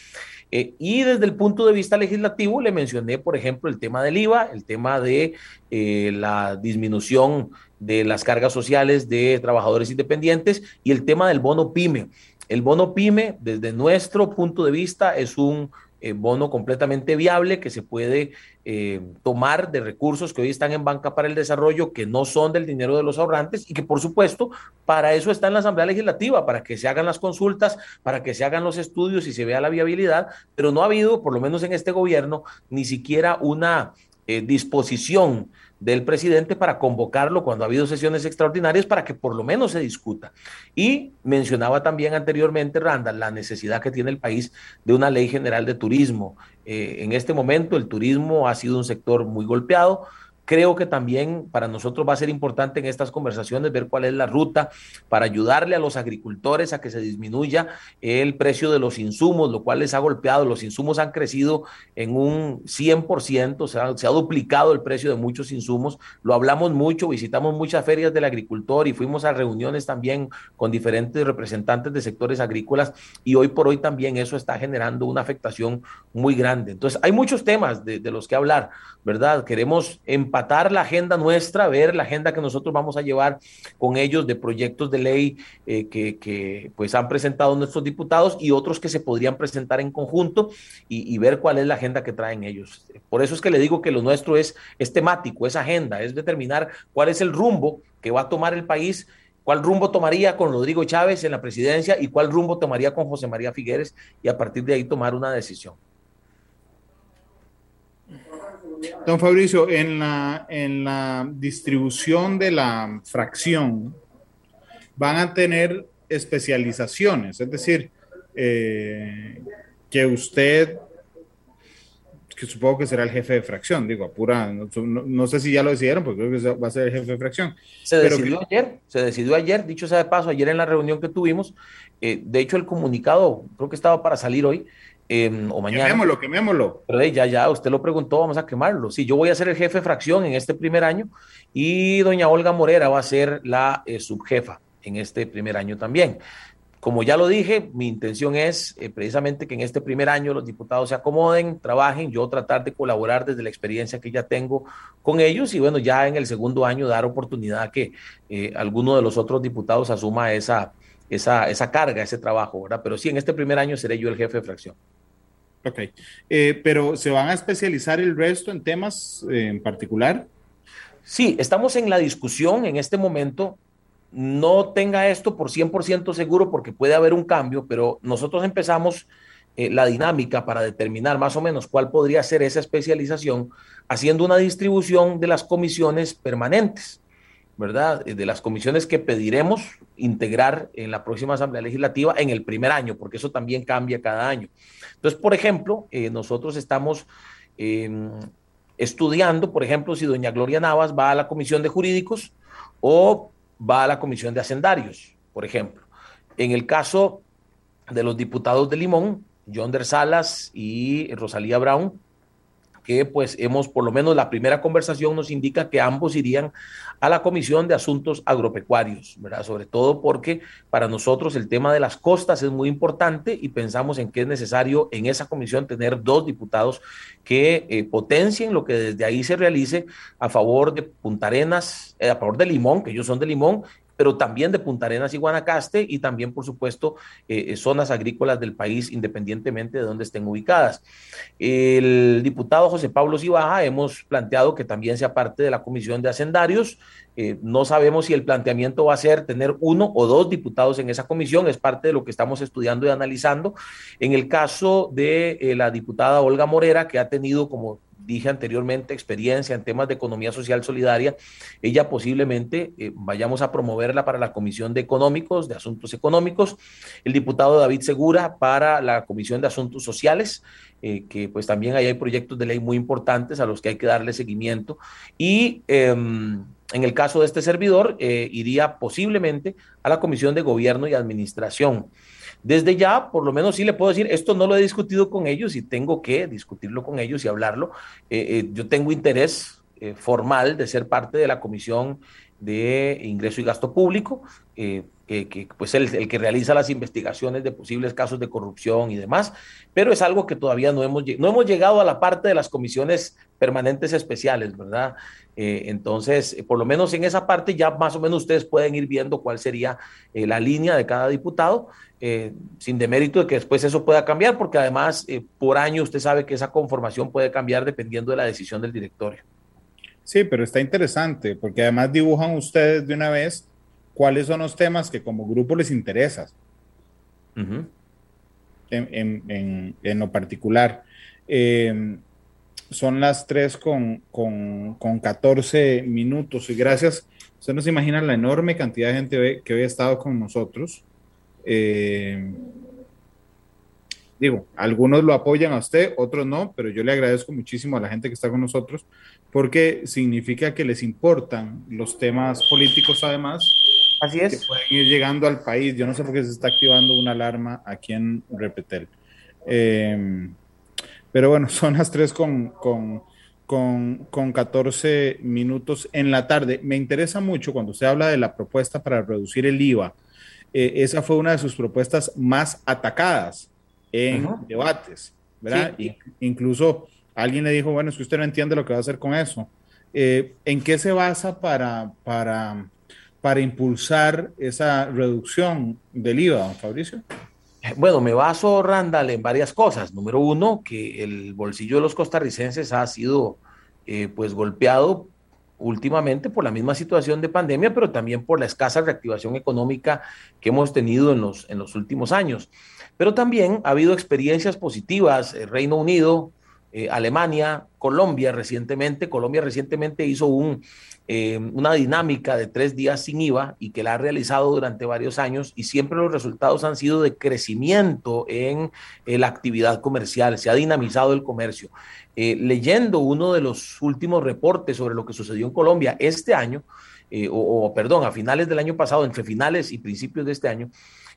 [SPEAKER 4] Eh, y desde el punto de vista legislativo le mencioné, por ejemplo, el tema del IVA, el tema de la disminución de las cargas sociales de trabajadores independientes y el tema del bono pyme. El bono pyme, desde nuestro punto de vista, es un bono completamente viable que se puede eh, tomar de recursos que hoy están en banca para el desarrollo, que no son del dinero de los ahorrantes y que por supuesto para eso está en la Asamblea Legislativa, para que se hagan las consultas, para que se hagan los estudios y se vea la viabilidad, pero no ha habido, por lo menos en este gobierno, ni siquiera una eh, disposición del presidente para convocarlo cuando ha habido sesiones extraordinarias para que por lo menos se discuta. Y mencionaba también anteriormente, Randall, la necesidad que tiene el país de una ley general de turismo. Eh, en este momento el turismo ha sido un sector muy golpeado, Creo que también para nosotros va a ser importante en estas conversaciones ver cuál es la ruta para ayudarle a los agricultores a que se disminuya el precio de los insumos, lo cual les ha golpeado. Los insumos han crecido en un 100%, se ha, se ha duplicado el precio de muchos insumos. Lo hablamos mucho, visitamos muchas ferias del agricultor y fuimos a reuniones también con diferentes representantes de sectores agrícolas y hoy por hoy también eso está generando una afectación muy grande. Entonces, hay muchos temas de, de los que hablar, ¿verdad? Queremos empatar la agenda nuestra, ver la agenda que nosotros vamos a llevar con ellos de proyectos de ley eh, que, pues han presentado nuestros diputados y otros que se podrían presentar en conjunto y, y, ver cuál es la agenda que traen ellos. Por eso es que le digo que lo nuestro es, es temático, es agenda, es determinar cuál es el rumbo que va a tomar el país cuál rumbo tomaría con Rodrigo Chávez en la presidencia y cuál rumbo tomaría con José María Figueres y a partir de ahí tomar una decisión.
[SPEAKER 2] Don Fabricio, en la, en la distribución de la fracción van a tener especializaciones, es decir, eh, que usted, que supongo que será el jefe de fracción, digo, apura, no, no, no, sé si ya lo decidieron, porque creo que va a ser el jefe de fracción.
[SPEAKER 4] Se decidió que, ayer, se decidió ayer, dicho sea de paso, ayer en la reunión que tuvimos, eh, de hecho el comunicado creo que estaba para salir hoy, eh, o mañana.
[SPEAKER 2] Quemémoslo, quemémoslo.
[SPEAKER 4] Pero ya, ya, usted lo preguntó, vamos a quemarlo. Sí, yo voy a ser el jefe de fracción en este primer año y doña Olga Morera va a ser la eh, subjefa en este primer año también. Como ya lo dije, mi intención es eh, precisamente que en este primer año los diputados se acomoden, trabajen, yo tratar de colaborar desde la experiencia que ya tengo con ellos y bueno, ya en el segundo año dar oportunidad a que eh, alguno de los otros diputados asuma esa, esa, esa carga, ese trabajo, ¿verdad? Pero sí, en este primer año seré yo el jefe de fracción.
[SPEAKER 2] Ok, eh, pero ¿se van a especializar el resto en temas eh, en particular?
[SPEAKER 4] Sí, estamos en la discusión en este momento. No tenga esto por 100% seguro porque puede haber un cambio, pero nosotros empezamos eh, la dinámica para determinar más o menos cuál podría ser esa especialización haciendo una distribución de las comisiones permanentes. ¿Verdad? De las comisiones que pediremos integrar en la próxima Asamblea Legislativa en el primer año, porque eso también cambia cada año. Entonces, por ejemplo, eh, nosotros estamos eh, estudiando, por ejemplo, si doña Gloria Navas va a la Comisión de Jurídicos o va a la Comisión de Hacendarios, por ejemplo. En el caso de los diputados de Limón, John Der Salas y Rosalía Brown, que pues hemos, por lo menos la primera conversación nos indica que ambos irían a la Comisión de Asuntos Agropecuarios, ¿verdad? Sobre todo porque para nosotros el tema de las costas es muy importante y pensamos en que es necesario en esa comisión tener dos diputados que eh, potencien lo que desde ahí se realice a favor de Punta Arenas, eh, a favor de Limón, que ellos son de Limón, pero también de Punta Arenas y Guanacaste y también, por supuesto, eh, zonas agrícolas del país, independientemente de dónde estén ubicadas. El diputado José Pablo Cibaja hemos planteado que también sea parte de la Comisión de Hacendarios. Eh, no sabemos si el planteamiento va a ser tener uno o dos diputados en esa comisión, es parte de lo que estamos estudiando y analizando. En el caso de eh, la diputada Olga Morera, que ha tenido como dije anteriormente, experiencia en temas de economía social solidaria, ella posiblemente eh, vayamos a promoverla para la Comisión de Económicos, de Asuntos Económicos, el diputado David Segura para la Comisión de Asuntos Sociales, eh, que pues también ahí hay proyectos de ley muy importantes a los que hay que darle seguimiento, y eh, en el caso de este servidor, eh, iría posiblemente a la Comisión de Gobierno y Administración. Desde ya, por lo menos sí le puedo decir, esto no lo he discutido con ellos y tengo que discutirlo con ellos y hablarlo. Eh, eh, yo tengo interés eh, formal de ser parte de la Comisión de Ingreso y Gasto Público, que, pues el, que realiza las investigaciones de posibles casos de corrupción y demás, pero es algo que todavía no hemos, no hemos llegado a la parte de las comisiones permanentes especiales, ¿verdad? Eh, entonces, por lo menos en esa parte ya más o menos ustedes pueden ir viendo cuál sería eh, la línea de cada diputado, eh, sin demérito de que después eso pueda cambiar, porque además eh, por año usted sabe que esa conformación puede cambiar dependiendo de la decisión del directorio.
[SPEAKER 2] Sí, pero está interesante, porque además dibujan ustedes de una vez cuáles son los temas que como grupo les interesan. Uh -huh. en, en, en, en, lo particular. Eh, son las 3 con, con, con, 14 minutos y gracias. Usted no se imagina la enorme cantidad de gente que hoy ha estado con nosotros. Eh, digo, algunos lo apoyan a usted, otros no, pero yo le agradezco muchísimo a la gente que está con nosotros porque significa que les importan los temas políticos además.
[SPEAKER 4] Así es.
[SPEAKER 2] Que pueden ir llegando al país. Yo no sé por qué se está activando una alarma aquí en Repetel. Eh, pero bueno, son las 3 con, con, con, con 14 minutos en la tarde. Me interesa mucho cuando usted habla de la propuesta para reducir el IVA. Eh, esa fue una de sus propuestas más atacadas en debates, ¿verdad? incluso alguien le dijo, bueno, es que usted no entiende lo que va a hacer con eso. Eh, ¿En qué se basa para, para, para impulsar esa reducción del IVA, Fabricio?
[SPEAKER 4] Bueno, me baso, Randall, en varias cosas. Número uno, que el bolsillo de los costarricenses ha sido eh, pues golpeado últimamente por la misma situación de pandemia, pero también por la escasa reactivación económica que hemos tenido en los, en los últimos años. Pero también ha habido experiencias positivas. El Reino Unido, eh, Alemania, Colombia recientemente. Colombia recientemente hizo un, eh, una dinámica de tres días sin IVA y que la ha realizado durante varios años y siempre los resultados han sido de crecimiento en eh, la actividad comercial, se ha dinamizado el comercio. leyendo uno de los últimos reportes sobre lo que sucedió en Colombia este año, o, o, perdón, a finales del año pasado, entre finales y principios de este año,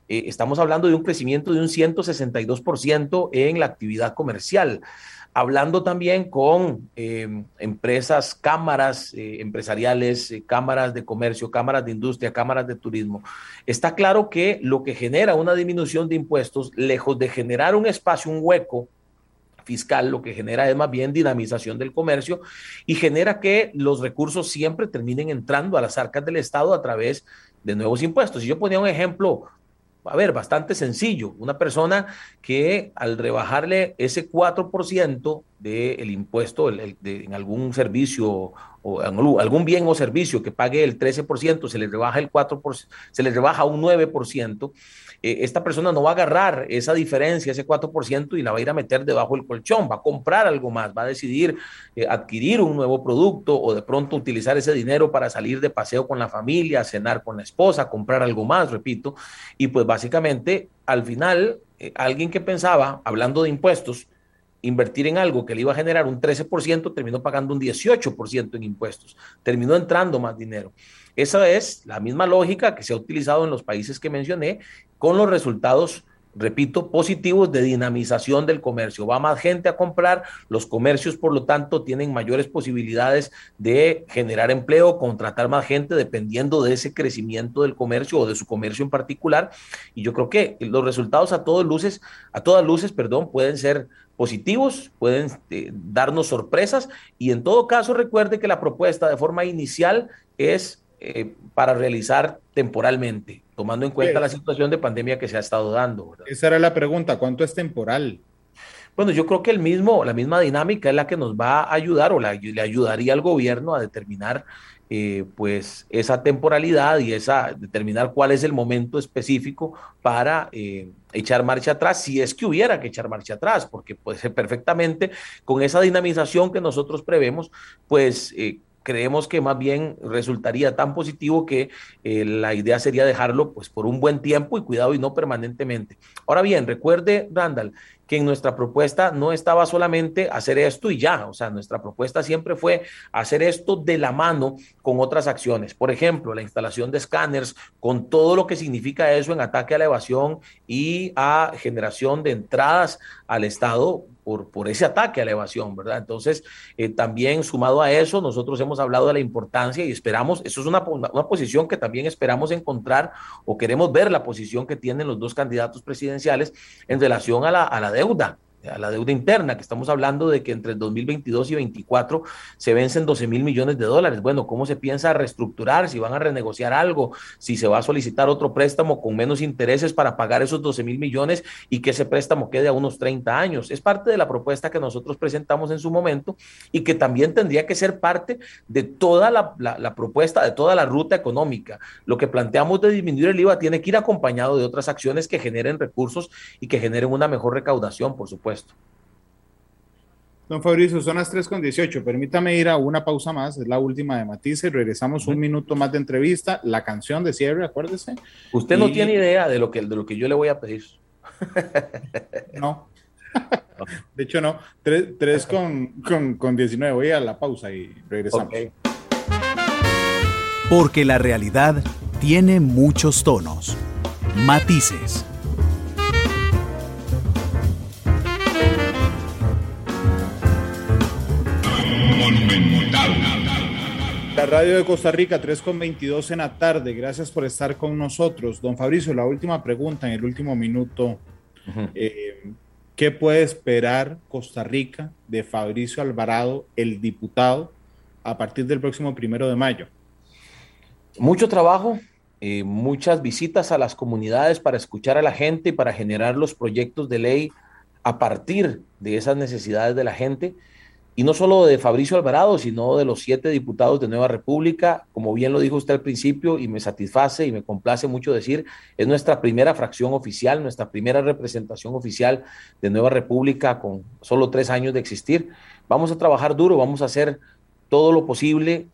[SPEAKER 4] estamos hablando de un crecimiento de un 162% en la actividad comercial hablando también con em, empresas, cámaras eh, empresariales, eh, cámaras de comercio, cámaras de industria, cámaras de turismo, está claro que lo que genera una disminución de impuestos, lejos de generar un espacio, un hueco fiscal, lo que genera es más bien dinamización del comercio y genera que los recursos siempre terminen entrando a las arcas del Estado a través de nuevos impuestos. Y yo ponía un ejemplo a ver, bastante sencillo. Una persona que al rebajarle ese 4% del impuesto en algún servicio o algún bien o servicio que pague el 13%, se le rebaja el 4%, se le rebaja un 9%, eh, esta persona no va a agarrar esa diferencia, ese 4%, y la va a ir a meter debajo del colchón, va a comprar algo más, va a decidir eh, adquirir un nuevo producto o de pronto utilizar ese dinero para salir de paseo con la familia, cenar con la esposa, comprar algo más, repito, y pues básicamente al final, eh, alguien que pensaba, hablando de impuestos, invertir en algo que le iba a generar un 13%, terminó pagando un 18% en impuestos, terminó entrando más dinero. Esa es la misma lógica que se ha utilizado en los países que mencioné, con los resultados, repito, positivos de dinamización del comercio. Va más gente a comprar, los comercios, por lo tanto, tienen mayores posibilidades de generar empleo, contratar más gente, dependiendo de ese crecimiento del comercio o de su comercio en particular. Y yo creo que los resultados a todas luces, a todas luces, perdón, pueden ser positivos, pueden eh, darnos sorpresas y en todo caso recuerde que la propuesta de forma inicial es eh, para realizar temporalmente, tomando en cuenta la situación de pandemia que se ha estado dando.
[SPEAKER 2] Esa era la pregunta, ¿cuánto es temporal?
[SPEAKER 4] Bueno, yo creo que el mismo, la misma dinámica es la que nos va a ayudar o le ayudaría al gobierno a determinar eh, pues esa temporalidad y esa determinar cuál es el momento específico para eh, echar marcha atrás, si es que hubiera que echar marcha atrás, porque puede ser perfectamente con esa dinamización que nosotros prevemos, pues creemos que más bien resultaría tan positivo que eh, la idea sería dejarlo pues por un buen tiempo y cuidado y no permanentemente. Ahora bien, recuerde, Randall, que en nuestra propuesta no estaba solamente hacer esto y ya, o sea, nuestra propuesta siempre fue hacer esto de la mano con otras acciones. Por ejemplo, la instalación de escáneres, con todo lo que significa eso en ataque a la evasión y a generación de entradas al Estado por, por ese ataque a la evasión, ¿verdad? Entonces, eh, también sumado a eso, nosotros hemos hablado de la importancia y esperamos, eso es una, una posición que también esperamos encontrar o queremos ver la posición que tienen los dos candidatos presidenciales en relación a la, a la deuda a la deuda interna, que estamos hablando de que entre el 2022 y 2024 se vencen 12 mil millones de dólares. Bueno, ¿cómo se piensa reestructurar? Si van a renegociar algo, si se va a solicitar otro préstamo con menos intereses para pagar esos 12 mil millones y que ese préstamo quede a unos 30 años. Es parte de la propuesta que nosotros presentamos en su momento y que también tendría que ser parte de toda la, la propuesta, de toda la ruta económica. Lo que planteamos de disminuir el IVA tiene que ir acompañado de otras acciones que generen recursos y que generen una mejor recaudación, por supuesto.
[SPEAKER 2] Don Fabricio, son las 3 con 18. Permítame ir a una pausa más, es la última de Matisse. Regresamos un minuto más de entrevista. La canción de cierre, acuérdese.
[SPEAKER 4] Usted no tiene idea de lo, que, de lo que yo le voy a pedir.
[SPEAKER 2] no. De hecho, no. 3, con, con, 19. Voy a la pausa y regresamos.
[SPEAKER 1] Porque la realidad tiene muchos tonos, matices
[SPEAKER 2] La radio de Costa Rica, 3.22 en la tarde. Gracias por estar con nosotros. Don Fabricio, la última pregunta en el último minuto. Eh, ¿Qué puede esperar Costa Rica de Fabricio Alvarado, el diputado, a partir del próximo primero de mayo?
[SPEAKER 4] Mucho trabajo, eh, muchas visitas a las comunidades para escuchar a la gente y para generar los proyectos de ley a partir de esas necesidades de la gente y no solo de Fabricio Alvarado, sino de los siete diputados de Nueva República, como bien lo dijo usted al principio, y me satisface y me complace mucho decir, es nuestra primera fracción oficial, nuestra primera representación oficial de Nueva República con solo tres años de existir. Vamos a trabajar duro, vamos a hacer todo lo posible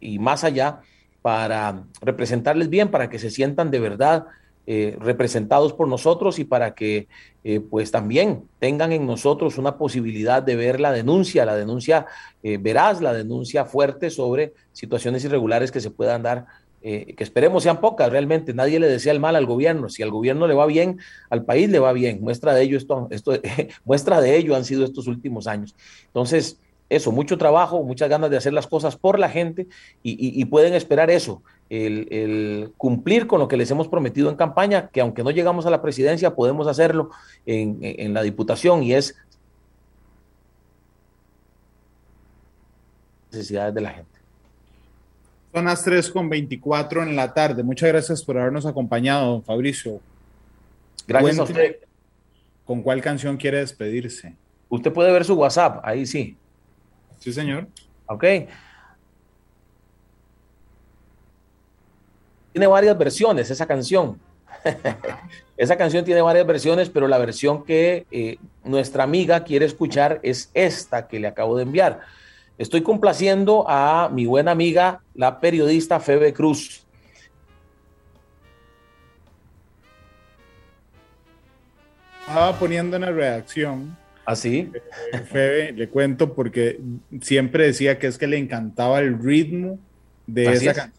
[SPEAKER 4] y más allá para representarles bien, para que se sientan de verdad eh, representados por nosotros y para que eh, pues también tengan en nosotros una posibilidad de ver la denuncia, la denuncia eh, veraz, la denuncia fuerte sobre situaciones irregulares que se puedan dar que esperemos sean pocas realmente. Nadie le desea el mal al gobierno. Si al gobierno le va bien, al país le va bien. Muestra de ello esto, esto muestra de ello han sido estos últimos años. Entonces, eso, mucho trabajo, muchas ganas de hacer las cosas por la gente y, pueden esperar eso, el, cumplir con lo que les hemos prometido en campaña, que aunque no llegamos a la presidencia, podemos hacerlo en, la diputación y es necesidades de la gente.
[SPEAKER 2] Son las 3 con 24 en la tarde. Muchas gracias por habernos acompañado, don Fabricio.
[SPEAKER 4] Gracias a usted.
[SPEAKER 2] ¿Con cuál canción quiere despedirse?
[SPEAKER 4] Usted puede ver su WhatsApp, ahí sí.
[SPEAKER 2] Sí, señor.
[SPEAKER 4] Ok. Tiene varias versiones esa canción. esa canción tiene varias versiones, pero la versión que eh, nuestra amiga quiere escuchar es esta que le acabo de enviar. Estoy complaciendo a mi buena amiga, la periodista Febe Cruz.
[SPEAKER 2] Estaba poniendo en la redacción
[SPEAKER 4] Así.
[SPEAKER 2] ¿Ah, Febe, le cuento porque siempre decía que es que le encantaba el ritmo de esa canción.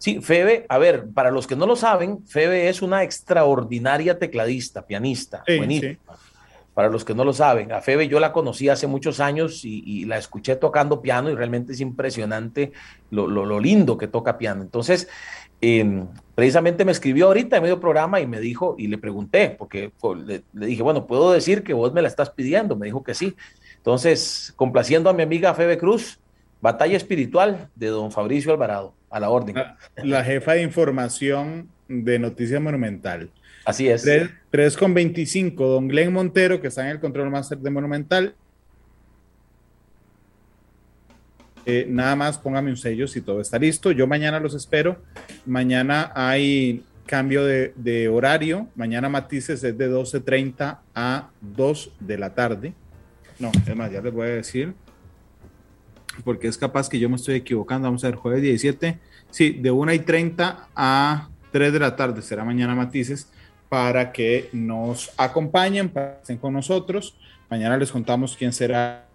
[SPEAKER 4] Sí, Febe, a ver, para los que no lo saben, Febe es una extraordinaria tecladista, pianista, buenísima. Para los que no lo saben, a Febe yo la conocí hace muchos años y, la escuché tocando piano y realmente es impresionante lo, lo lindo que toca piano. Entonces, Em, precisamente me escribió ahorita en medio programa y me dijo, y le pregunté, porque le, dije, bueno, ¿puedo decir que vos me la estás pidiendo? Me dijo que sí. Entonces, complaciendo a mi amiga Febe Cruz, batalla espiritual de don Fabricio Alvarado, a la orden.
[SPEAKER 2] La, jefa de información de Noticia Monumental.
[SPEAKER 4] Así es.
[SPEAKER 2] 3, con 25, don Glenn Montero, que está en el control máster de Monumental, Eh, nada más póngame un sello si todo está listo. Yo mañana los espero. Mañana hay cambio de, horario. Mañana Matices es de 12.30 a 2 de la tarde. No, es más, ya les voy a decir. Porque es capaz que yo me estoy equivocando. Vamos a ver, jueves 17. Sí, de 1 y 30 a 3 de la tarde será mañana Matices para que nos acompañen, para que estén con nosotros. Mañana les contamos quién será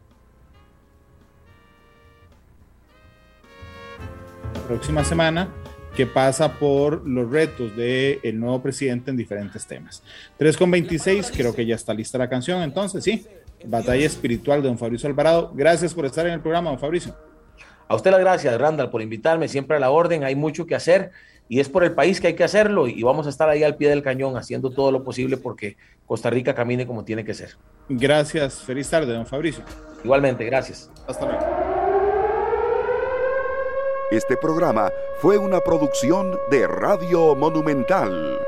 [SPEAKER 2] próxima semana que pasa por los retos del el nuevo presidente en diferentes temas. 3 con 26, creo que ya está lista la canción, entonces sí, Batalla Espiritual de don Fabricio Alvarado. Gracias por estar en el programa, don Fabricio.
[SPEAKER 4] A usted las gracias, Randall, por invitarme, siempre a la orden, hay mucho que hacer y es por el país que hay que hacerlo y vamos a estar ahí al pie del cañón haciendo todo lo posible porque Costa Rica camine como tiene que ser.
[SPEAKER 2] Gracias, feliz tarde, don Fabricio.
[SPEAKER 4] Igualmente, gracias.
[SPEAKER 2] Hasta luego.
[SPEAKER 1] Este programa fue una producción de Radio Monumental.